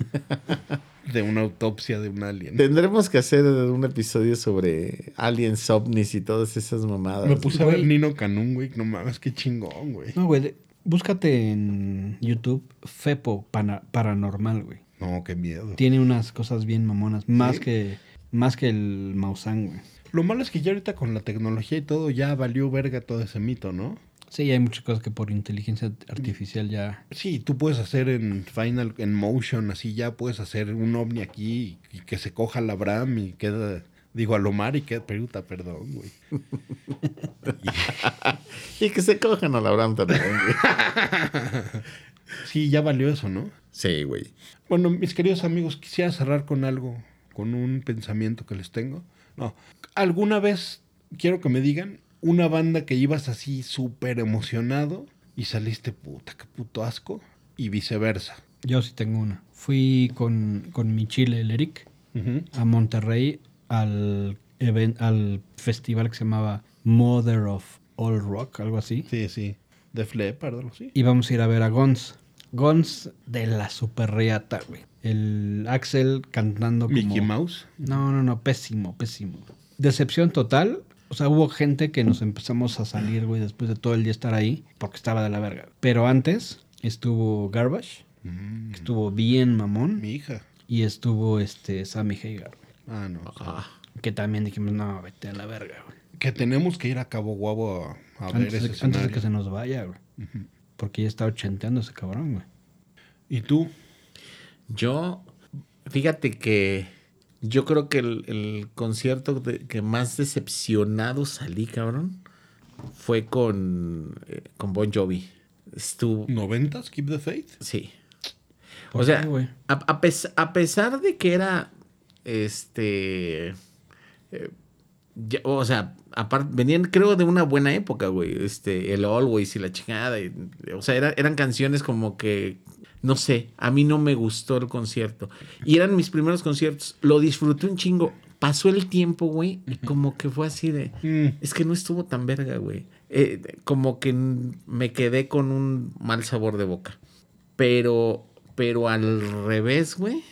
de una autopsia de un alien. Tendremos que hacer un episodio sobre aliens, ovnis y todas esas mamadas. Me puse a ver. Nino Canún, güey. No mames, qué chingón, güey. No, güey. Búscate en YouTube Fepo pana- Paranormal, güey. No, qué miedo. Tiene unas cosas bien mamonas. Más que más que el Maussan, güey. Lo malo es que ya ahorita con la tecnología y todo ya valió verga todo ese mito, ¿no? Sí, hay muchas cosas que por inteligencia artificial ya... Sí, tú puedes hacer en Final, en Motion, así ya puedes hacer un ovni aquí y que se coja la Bram y queda, digo, a Lomar y queda, peruta, perdón, güey. Y que se cojan a la Abraham también, güey. Sí, ya valió eso, ¿no? Sí, güey. Bueno, mis queridos amigos, quisiera cerrar con algo, con un pensamiento que les tengo. No, alguna vez quiero que me digan una banda que ibas así súper emocionado y saliste puta, qué puto asco, y viceversa. Yo sí tengo una. Fui con, con mi chile, el Eric, a Monterrey al, al festival que se llamaba Mother of All Rock, algo así. Sí, sí. Def Leppard, algo así. Y vamos a ir a ver a Gons. Gons de la super reata, güey. El Axel cantando como... Mickey Mouse. No, no, no, pésimo, pésimo. Decepción total. O sea, hubo gente que nos empezamos a salir, güey, después de todo el día estar ahí, porque estaba de la verga. Pero antes estuvo Garbage, Mm, que estuvo bien mamón, mi hija. y estuvo este Sammy Hagar, güey, Ah, no. Ah, que también dijimos, no, vete a la verga, güey. Que tenemos que ir a Cabo Guabo a, a ver ese de, antes de que se nos vaya, güey. Porque ya está ochenteando ese cabrón, güey. ¿Y tú? Yo, fíjate que yo creo que el, el concierto de- que más decepcionado salí, cabrón, fue con, eh, con Bon Jovi. Estuvo, ¿Noventas? Keep the Faith. sí. ¿Por O sea, qué, a, a pes- a pesar de que era, este, eh, ya- o sea, aparte, venían creo de una buena época, güey, este, el Always y la chingada, y- o sea, era- eran canciones como que, no sé, a mí no me gustó el concierto. Y eran mis primeros conciertos, lo disfruté un chingo. Pasó el tiempo, güey, y como que fue así de... Mm, Es que no estuvo tan verga, güey. Eh, como que me quedé con un mal sabor de boca. Pero, pero al revés, güey.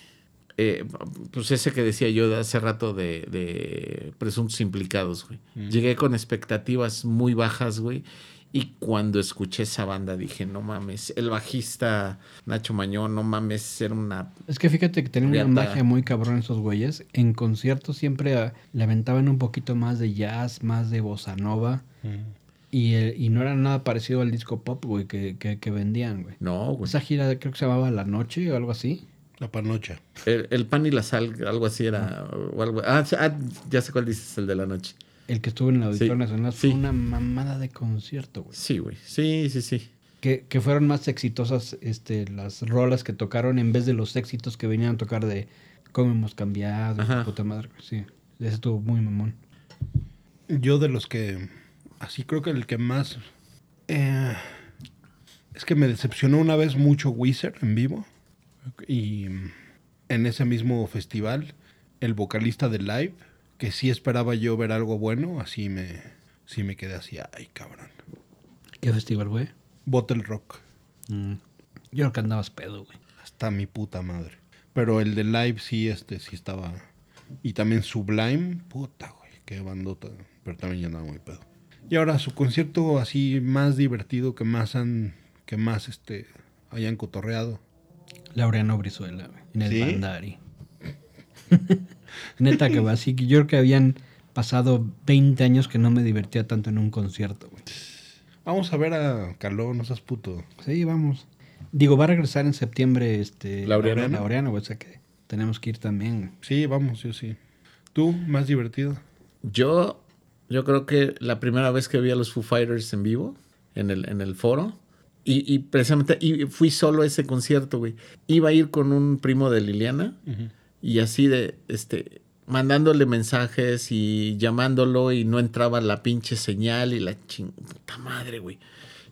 eh, pues ese que decía yo de hace rato de, de presuntos implicados, güey. Llegué con expectativas muy bajas, güey. Y cuando escuché esa banda dije, no mames, el bajista Nacho Mañón, no mames, era una... Es que fíjate que tenían una magia muy cabrón esos güeyes. En conciertos siempre ah, le aventaban un poquito más de jazz, más de bossa nova. mm. Y, eh, y no era nada parecido al disco pop, güey, que, que, que vendían, güey. No, güey. Esa gira creo que se llamaba La Noche o algo así. La panocha. El, el pan y la sal, algo así era. o algo- ah, ah, ya sé cuál dices, el de la noche. El que estuvo en el Auditorio Sí, Nacional fue sí. una mamada de concierto, güey. Sí, güey. Sí, sí, sí. Que, que fueron más exitosas este, las rolas que tocaron en vez de los éxitos que venían a tocar de cómo hemos cambiado, Ajá. puta madre. güey. Sí, ese estuvo muy mamón. Yo de los que... Así creo que el que más... eh, es que me decepcionó una vez mucho Wizard en vivo. Y en ese mismo festival, el vocalista de Live, que sí esperaba yo ver algo bueno, así me... Sí me quedé así, ay cabrón. ¿Qué festival, güey? Bottle Rock. Mm. Yo creo que andabas pedo, güey. Hasta mi puta madre. Pero el de Live sí, este, sí estaba... Y también Sublime, puta, güey, qué bandota. Pero también ya andaba muy pedo. Y ahora su concierto así más divertido que más han... Que más, este, hayan cotorreado. Laureano Brizuela, güey, en el ¿Sí? Bandari. Neta que va así, yo creo que habían pasado 20 años que no me divertía tanto en un concierto, güey. Vamos a ver a Caló, no seas puto. Sí, vamos. Digo, va a regresar en septiembre este Laureano. Laureano, güey, o sea que tenemos que ir también. güey. Sí, vamos, yo sí. ¿Tú, más divertido? Yo, yo creo que la primera vez que vi a los Foo Fighters en vivo, en el, en el foro, y, y precisamente y fui solo a ese concierto, güey. Iba a ir con un primo de Liliana y así de, este, mandándole mensajes y llamándolo y no entraba la pinche señal y la ching... Puta madre, güey.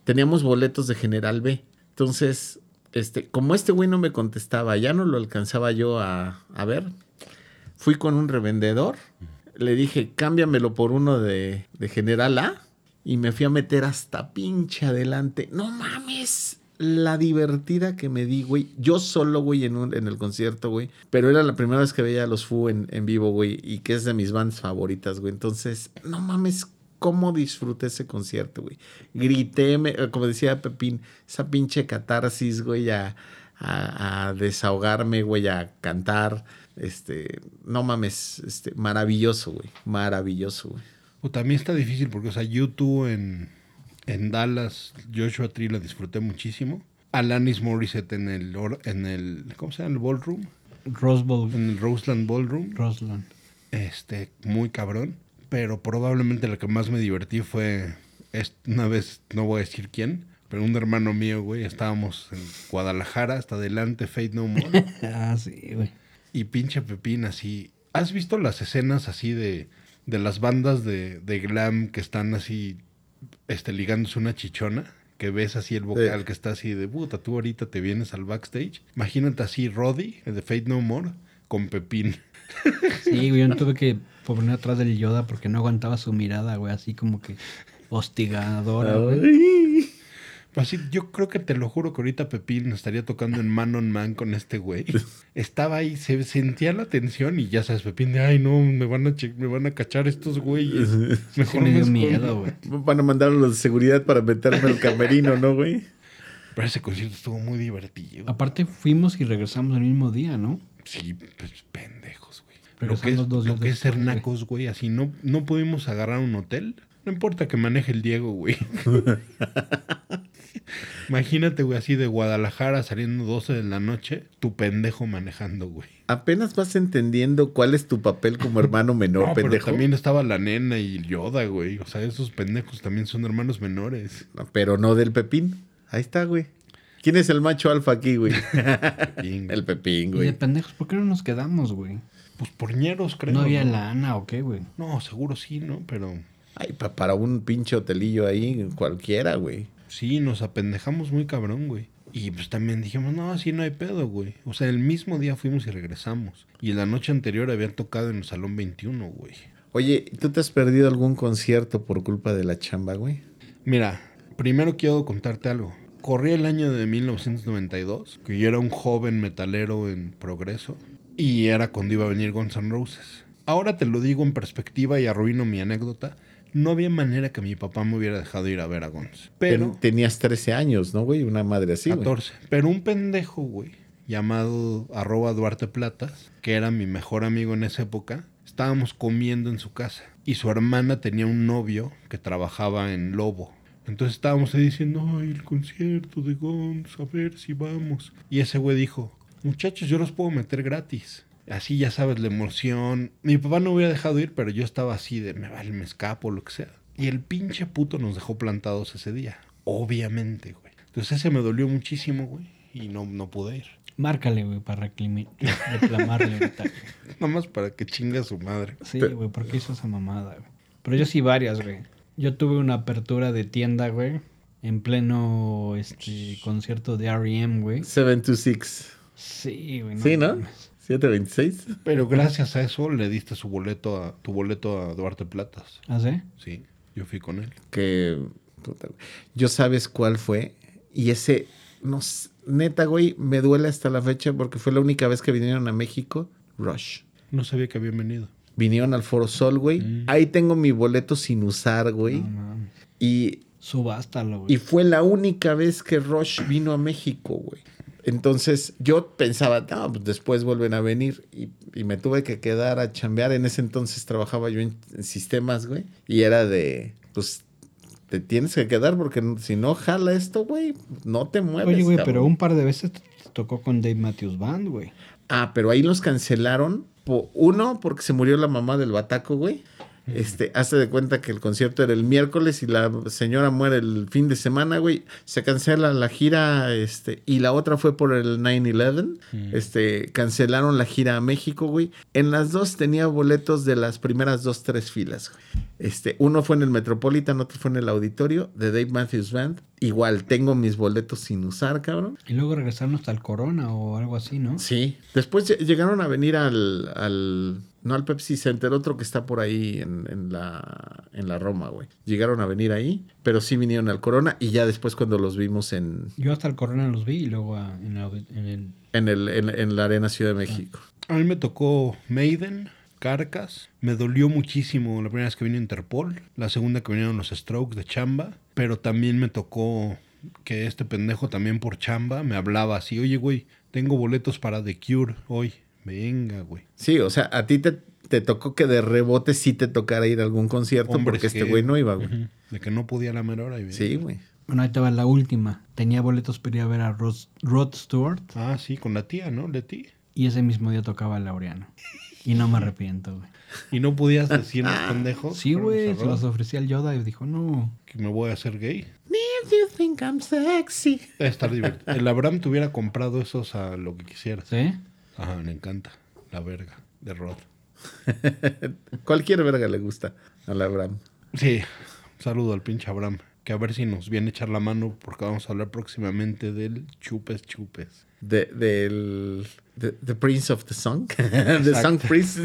Teníamos boletos de General B. Entonces, este, como este güey no me contestaba, ya no lo alcanzaba yo a, a ver, fui con un revendedor, le dije, cámbiamelo por uno de, de General A y me fui a meter hasta pinche adelante. No mames, la divertida que me di, güey. Yo solo, güey, en, un- en el concierto, güey. Pero era la primera vez que veía a los Fu en, vivo, güey, y que es de mis bandas favoritas, güey. Entonces, no mames, cómo disfruté ese concierto, güey. Grité, me- eh, como decía Pepín, esa pinche catarsis, güey, a, a- a desahogarme, güey, a cantar. Este, no mames, este, maravilloso, güey. Maravilloso, güey. O también está difícil porque, o sea, YouTube en, en Dallas, Joshua Tree la disfruté muchísimo. Alanis Morissette en el, en el, ¿cómo se llama? El ballroom. Rose Bowl, En el Roseland Ballroom. Roseland. Este, muy cabrón. Pero probablemente la que más me divertí fue una vez, no voy a decir quién, pero un hermano mío, güey, estábamos en Guadalajara, hasta adelante, Fate No More. Ah, sí, güey. y pinche Pepín así. ¿Has visto las escenas así de, de las bandas de, de glam que están así, este, ligándose una chichona? Que ves así el vocal Sí. que está así de puta, tú ahorita te vienes al backstage. Imagínate así Roddy, el de Fate No More, con Pepín. Sí, güey, yo tuve que poner atrás del Yoda porque no aguantaba su mirada, güey, así como que hostigadora, güey. Así, yo creo que te lo juro que ahorita Pepín estaría tocando en man on man con este güey. Estaba ahí, se sentía la tensión y ya sabes, Pepín de, ay no, me van a, me van a cachar estos güeyes. Sí Mejor me dio escondo". miedo, güey. Van a mandar a los de seguridad para meterme al camerino, ¿no, güey? Pero ese concierto estuvo muy divertido. Aparte fuimos y regresamos el mismo día, ¿no? Sí, pues pendejos, güey. Lo que es, dos lo días que es ser nacos, güey, así no, no pudimos agarrar un hotel. No importa que maneje el Diego, güey. Imagínate, güey, así de Guadalajara saliendo 12 de la noche, tu pendejo manejando, güey. Apenas vas entendiendo cuál es tu papel como hermano menor, No, pero pendejo. también estaba la nena y el Yoda, güey. O sea, esos pendejos también son hermanos menores. No, Pero no del Pepín. Ahí está, güey. ¿Quién es el macho alfa aquí, güey? El Pepín, Y de güey. pendejos, ¿por qué no nos quedamos, güey? Pues porñeros, creo. ¿No había lana o qué, güey? No, seguro sí, ¿no? Pero Ay, pa- para un pinche hotelillo ahí, cualquiera, güey. Sí, nos apendejamos muy cabrón, güey. Y pues también dijimos, no, así no hay pedo, güey. O sea, el mismo día fuimos y regresamos. Y la noche anterior habían tocado en el Salón 21, güey. Oye, ¿tú te has perdido algún concierto por culpa de la chamba, güey? Mira, primero quiero contarte algo. Corría el año de 1992, que yo era un joven metalero en progreso, y era cuando iba a venir Guns N' Roses. Ahora te lo digo en perspectiva y arruino mi anécdota. No había manera que mi papá me hubiera dejado ir a ver a Guns. Pero... Ten- tenías 13 años, ¿no, güey? Una madre así, güey. 14. Pero un pendejo, güey, llamado arroba Duarte Platas, que era mi mejor amigo en esa época, estábamos comiendo en su casa. Y su hermana tenía un novio que trabajaba en Lobo. Entonces estábamos ahí diciendo, ay, el concierto de Guns, a ver si vamos. Y ese güey dijo, muchachos, yo los puedo meter gratis. Así ya sabes la emoción. Mi papá no hubiera dejado ir, pero yo estaba así de, me vale, me escapo, lo que sea. Y el pinche puto nos dejó plantados ese día. Obviamente, güey. Entonces ese me dolió muchísimo, güey. Y no, no pude ir. Márcale, güey, para reclamarle ahorita. Nada más para que chingue a su madre. Sí, Pero- güey, ¿por qué hizo esa mamada, güey? Pero yo sí varias, güey. Yo tuve una apertura de tienda, güey, en pleno este concierto de R.E.M., güey. 726. Sí, güey. Sí, ¿no? mames. 726. Pero gracias a eso le diste su boleto a, tu boleto a Duarte Platas. ¿Ah, sí? Sí, yo fui con él. Que. puta. Yo sabes cuál fue. Y ese. No, neta, güey, me duele hasta la fecha porque fue la única vez que vinieron a México. Rush. No sabía que habían venido. Vinieron al Foro Sol, güey. Mm. Ahí tengo mi boleto sin usar, güey. No mames. Y Subástalo, güey. Y fue la única vez que Rush vino a México, güey. Entonces yo pensaba, no, pues después vuelven a venir. Y, y me tuve que quedar a chambear. En ese entonces trabajaba yo en, en sistemas, güey. Y era de, pues, te tienes que quedar porque si no jala esto, güey, no te mueves. Oye, güey, cabrón. pero un par de veces te tocó con Dave Matthews Band, güey. Ah, pero ahí los cancelaron. uno, porque se murió la mamá del bataco, güey. Este, hace de cuenta que el concierto era el miércoles y la señora muere el fin de semana, güey. Se cancela la gira, este, y la otra fue por el 9-11. Este, cancelaron la gira a México, güey. En las dos tenía boletos de las primeras dos, tres filas, güey. Este, uno fue en el Metropolitan, otro fue en el auditorio de Dave Matthews Band. Igual, tengo mis boletos sin usar, cabrón. Y luego regresaron hasta el Corona o algo así, ¿no? Sí. Después lle- llegaron a venir al, al- no al Pepsi Center, otro que está por ahí en, en la, en la Roma, güey. Llegaron a venir ahí, pero sí vinieron al Corona y ya después cuando los vimos en, Yo hasta el Corona los vi y luego ah, en, el- en el... en, el, en, en la Arena Ciudad de México. A mí me tocó Maiden, Carcas. Me dolió muchísimo la primera vez que vino Interpol. La segunda que vinieron los Strokes de Chamba. Pero también me tocó que este pendejo también por Chamba me hablaba así. Oye, güey, tengo boletos para The Cure hoy. Venga, güey. Sí, o sea, a ti te, te tocó que de rebote sí te tocara ir a algún concierto Hombres porque este que- güey no iba, güey. De que no podía la mera hora. y. Sí, güey. Bueno, ahí va la última. Tenía boletos para ir a ver a Rod, Rod Stewart Ah, sí, con la tía, ¿no? Leti. y ese mismo día tocaba Laureano. Y no me arrepiento, güey. Y no podías decirnos, pendejo. Sí, güey, se los Rod, ofrecía al Yoda y dijo, no. Que me voy a hacer gay. If you think I'm sexy. Estar divertido. El Abraham te hubiera comprado esos a lo que quisieras. ¿Sí? Ajá, le encanta. La verga de Rod. Cualquier verga le gusta a la Abraham. Sí, saludo al pinche Abraham. Que a ver si nos viene a echar la mano porque vamos a hablar próximamente del chupes chupes. De, del the, the Prince of the Song. the Song Prince.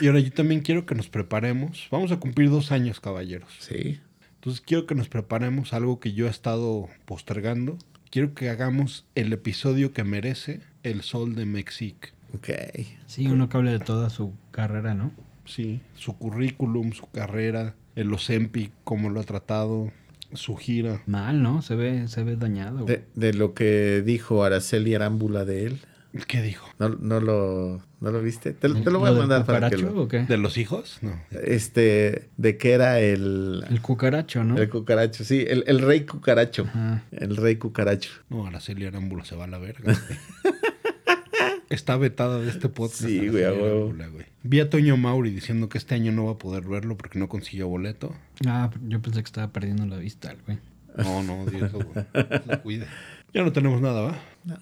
Y ahora yo también quiero que nos preparemos. Vamos a cumplir dos años, caballeros. sí. Entonces quiero que nos preparemos algo que yo he estado postergando. Quiero que hagamos el episodio que merece el sol de Mexique. Ok. Sí, uno que hable de toda su carrera, ¿no? Sí, su currículum, su carrera, el Ozempic, cómo lo ha tratado, su gira. Mal, ¿no? Se ve, se ve dañado. de lo que dijo Araceli Arámbula de él. ¿Qué dijo? ¿No, no lo, ¿no lo viste? Te, te lo voy a mandar para que cucaracho lo... o qué? ¿De los hijos? No. Este, de que era el... El cucaracho, ¿no? El cucaracho, sí, el, el rey cucaracho. Ajá. El rey cucaracho. No, Araceli Arámbula se va a la verga. Está vetada de este podcast. Sí, güey, a huevo. Vi a Toño Mauri diciendo que este año no va a poder verlo porque no consiguió boleto. Ah, yo pensé que estaba perdiendo la vista, el güey. No, no, Dios, güey. Se cuide. Ya no tenemos nada, ¿va? No.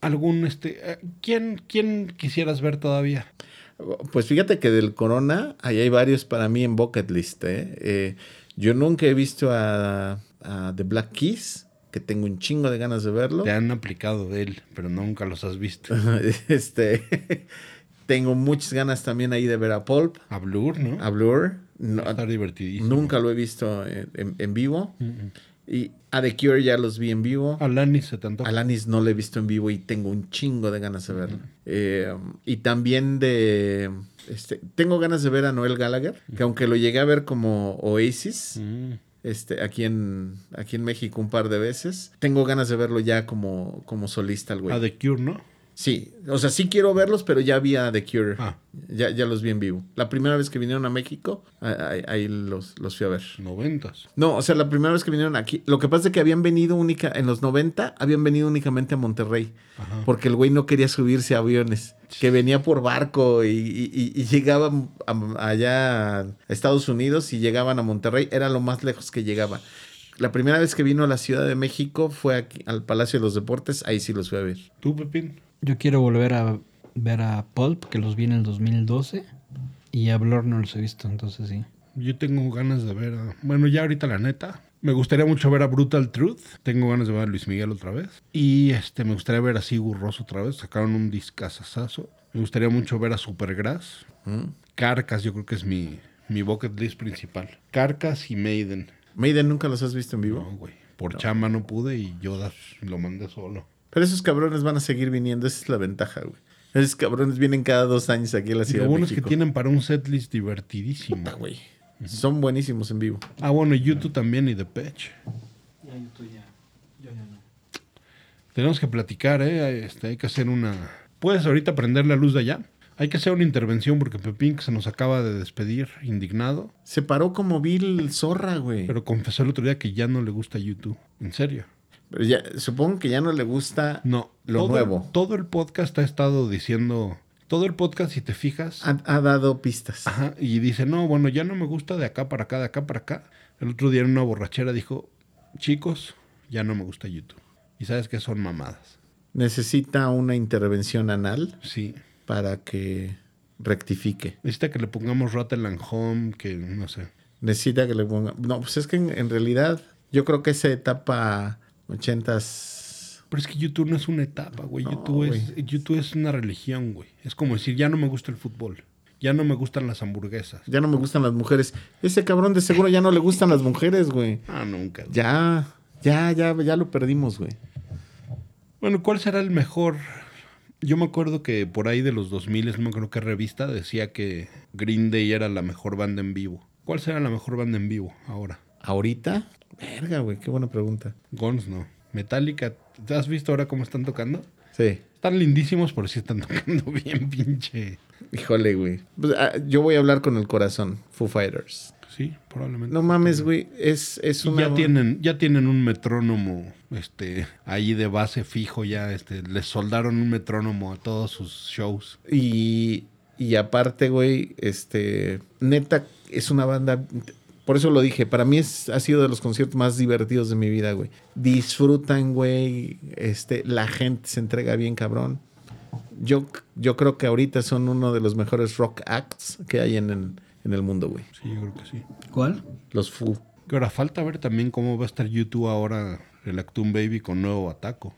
¿Algún, este... eh, ¿Quién, quién quisieras ver todavía? Pues fíjate que del Corona, ahí hay varios para mí en bucket list. ¿eh? Eh, yo nunca he visto a, a The Black Keys, que tengo un chingo de ganas de verlo. Te han aplicado de él, pero nunca los has visto. este, tengo muchas ganas también ahí de ver a Pulp, A Blur, ¿no? a Blur. No, Va a estar divertidísimo. nunca lo he visto en, en- en vivo. Y a The Cure ya los vi en vivo. Alanis se te antoja. Alanis no lo he visto en vivo y tengo un chingo de ganas de verlo. Eh, y también de... Este, tengo ganas de ver a Noel Gallagher, que aunque lo llegué a ver como Oasis, Mm. este, aquí, en, aquí en México un par de veces, tengo ganas de verlo ya como, como solista el güey. A The Cure, ¿no? Sí, o sea, sí quiero verlos, pero ya vi a The Cure. Ah, Ya, ya los vi en vivo. La primera vez que vinieron a México, ahí, ahí los, los fui a ver. noventas. No, o sea, la primera vez que vinieron aquí, lo que pasa es que habían venido única, en los 90, habían venido únicamente a Monterrey, Ajá. porque el güey no quería subirse a aviones, que venía por barco y, y- y- y llegaba a- allá a Estados Unidos y llegaban a Monterrey, era lo más lejos que llegaba. La primera vez que vino a la Ciudad de México fue aquí, al Palacio de los Deportes, ahí sí los fui a ver. ¿Tú, Pepín? Yo quiero volver a ver a Pulp, que los vi en el 2012. Y a Blur no los he visto, entonces sí. Yo tengo ganas de ver a... Bueno, ya ahorita la neta. Me gustaría mucho ver a Brutal Truth. Tengo ganas de ver a Luis Miguel otra vez. Y este, me gustaría ver a Sigur Rós otra vez. Sacaron un discazazazo. Me gustaría mucho ver a Supergrass. ¿Mm? Carcas, yo creo que es mi, mi bucket list principal. Carcas y Maiden. Maiden, ¿nunca los has visto en vivo? No, güey. Por chamba no pude y yo lo mandé solo. Pero esos cabrones van a seguir viniendo, esa es la ventaja, güey. Esos cabrones vienen cada dos años aquí a la Ciudad lo bueno de es que tienen para un setlist divertidísimo. Puta, güey. Son buenísimos en vivo. Ah, bueno, y YouTube también y The Patch. Ya, tú ya. Yo ya no. Tenemos que platicar, ¿eh? Este, hay que hacer una... ¿Puedes ahorita prender la luz de allá? Hay que hacer una intervención porque Pepín, que se nos acaba de despedir, indignado, Se paró como Bill Zorra, güey. Pero confesó el otro día que ya no le gusta YouTube. ¿En serio? Ya, supongo que ya no le gusta No. lo todo, nuevo. Todo el podcast ha estado diciendo... Todo el podcast, si te fijas... Ha, ha dado pistas. Ajá, y dice, no, bueno, ya no me gusta de acá para acá, de acá para acá. El otro día en una borrachera dijo, chicos, ya no me gusta YouTube. Y sabes que son mamadas. Necesita una intervención anal Sí. para que rectifique. Necesita que le pongamos Rotterdam Home, que no sé. Necesita que le ponga... No, pues es que en, en realidad yo creo que esa etapa ochentas... Pero es que YouTube no es una etapa, güey. No, YouTube, es, YouTube es una religión, güey. Es como decir, ya no me gusta el fútbol. Ya no me gustan las hamburguesas. Ya no me gustan las mujeres. Ese cabrón de seguro ya no le gustan las mujeres, güey. Ah, nunca. güey. Ya, ya, ya, ya lo perdimos, güey. Bueno, ¿cuál será el mejor? Yo me acuerdo que por ahí de los 2000, no me acuerdo qué revista, decía que Green Day era la mejor banda en vivo. ¿Cuál será la mejor banda en vivo ahora? ¿Ahorita? Verga, güey, qué buena pregunta. Guns no. Metallica, ¿te has visto ahora cómo están tocando? Sí. Están lindísimos, pero sí están tocando bien, pinche. Híjole, güey. Pues, ah, yo voy a hablar con el corazón. Foo Fighters. Sí, probablemente. No mames, güey. Es, es una... ya tienen, ya tienen un metrónomo, este, ahí de base fijo ya, este, les soldaron un metrónomo a todos sus shows. Y, y aparte, güey, este... Neta, es una banda... Por eso lo dije. Para mí es, ha sido de los conciertos más divertidos de mi vida, güey. Disfrutan, güey. Este, la gente se entrega bien, cabrón. Yo, yo creo que ahorita son uno de los mejores rock acts que hay en el, en el mundo, güey. Sí, yo creo que sí. ¿Cuál? Los Foo. Que ahora falta ver también cómo va a estar YouTube ahora, el Actum Baby con nuevo ataco.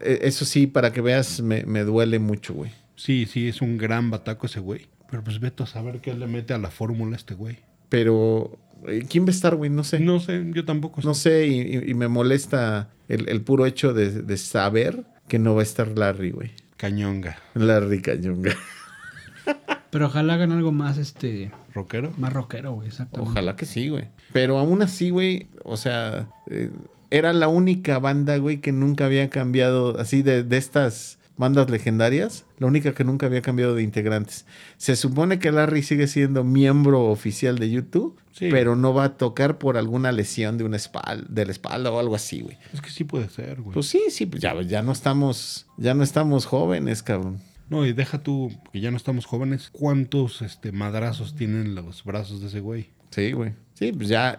Eh, Eso sí, para que veas, me, me duele mucho, güey. Sí, sí, es un gran bataco ese güey. Pero pues vete a saber qué le mete a la fórmula este güey. Pero, eh, ¿quién va a estar, güey? No sé. No sé, yo tampoco sé. No sé, y, y- y me molesta el, el puro hecho de, de saber que no va a estar Larry, güey. Cañonga. Larry Cañonga. Pero ojalá hagan algo más, este, ¿Rockero? más rockero, güey, exactamente. Ojalá que sí, güey. Pero aún así, güey, o sea, eh, era la única banda, güey, que nunca había cambiado, así de, de estas bandas legendarias, la única que nunca había cambiado de integrantes. Se supone que Larry sigue siendo miembro oficial de YouTube, Sí. pero no va a tocar por alguna lesión de una espalda, de la espalda o algo así, güey. Es que sí puede ser, güey. Pues sí, sí, ya, ya no estamos, ya no estamos jóvenes, cabrón. no, y deja tú, que ya no estamos jóvenes. ¿Cuántos este, madrazos tienen los brazos de ese güey? Sí, güey. Sí, pues ya,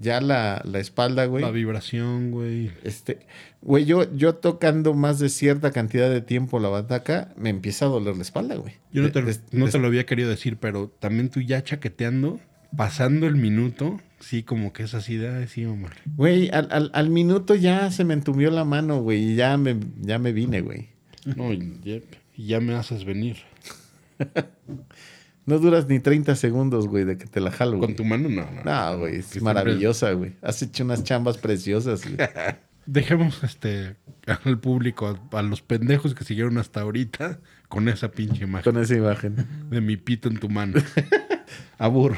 ya la, la espalda, güey. La vibración, güey. Este, güey, yo, yo tocando más de cierta cantidad de tiempo la bataca, me empieza a doler la espalda, güey. Yo no te, De- no de- te lo había querido decir, pero también tú ya chaqueteando, pasando el minuto, sí, como que es así de, "Ay, sí, hombre. Güey, al, al- al minuto ya se me entumió la mano, güey, y ya me, ya me vine, güey. No, ya, y ya me haces venir. No duras ni 30 segundos, güey, de que te la jalo, güey. Con tu mano, no, no. No, güey, es maravillosa, güey. Has hecho unas chambas preciosas, güey. Dejemos este al público, a, a los pendejos que siguieron hasta ahorita, con esa pinche imagen con esa imagen. de mi pito en tu mano. Abur.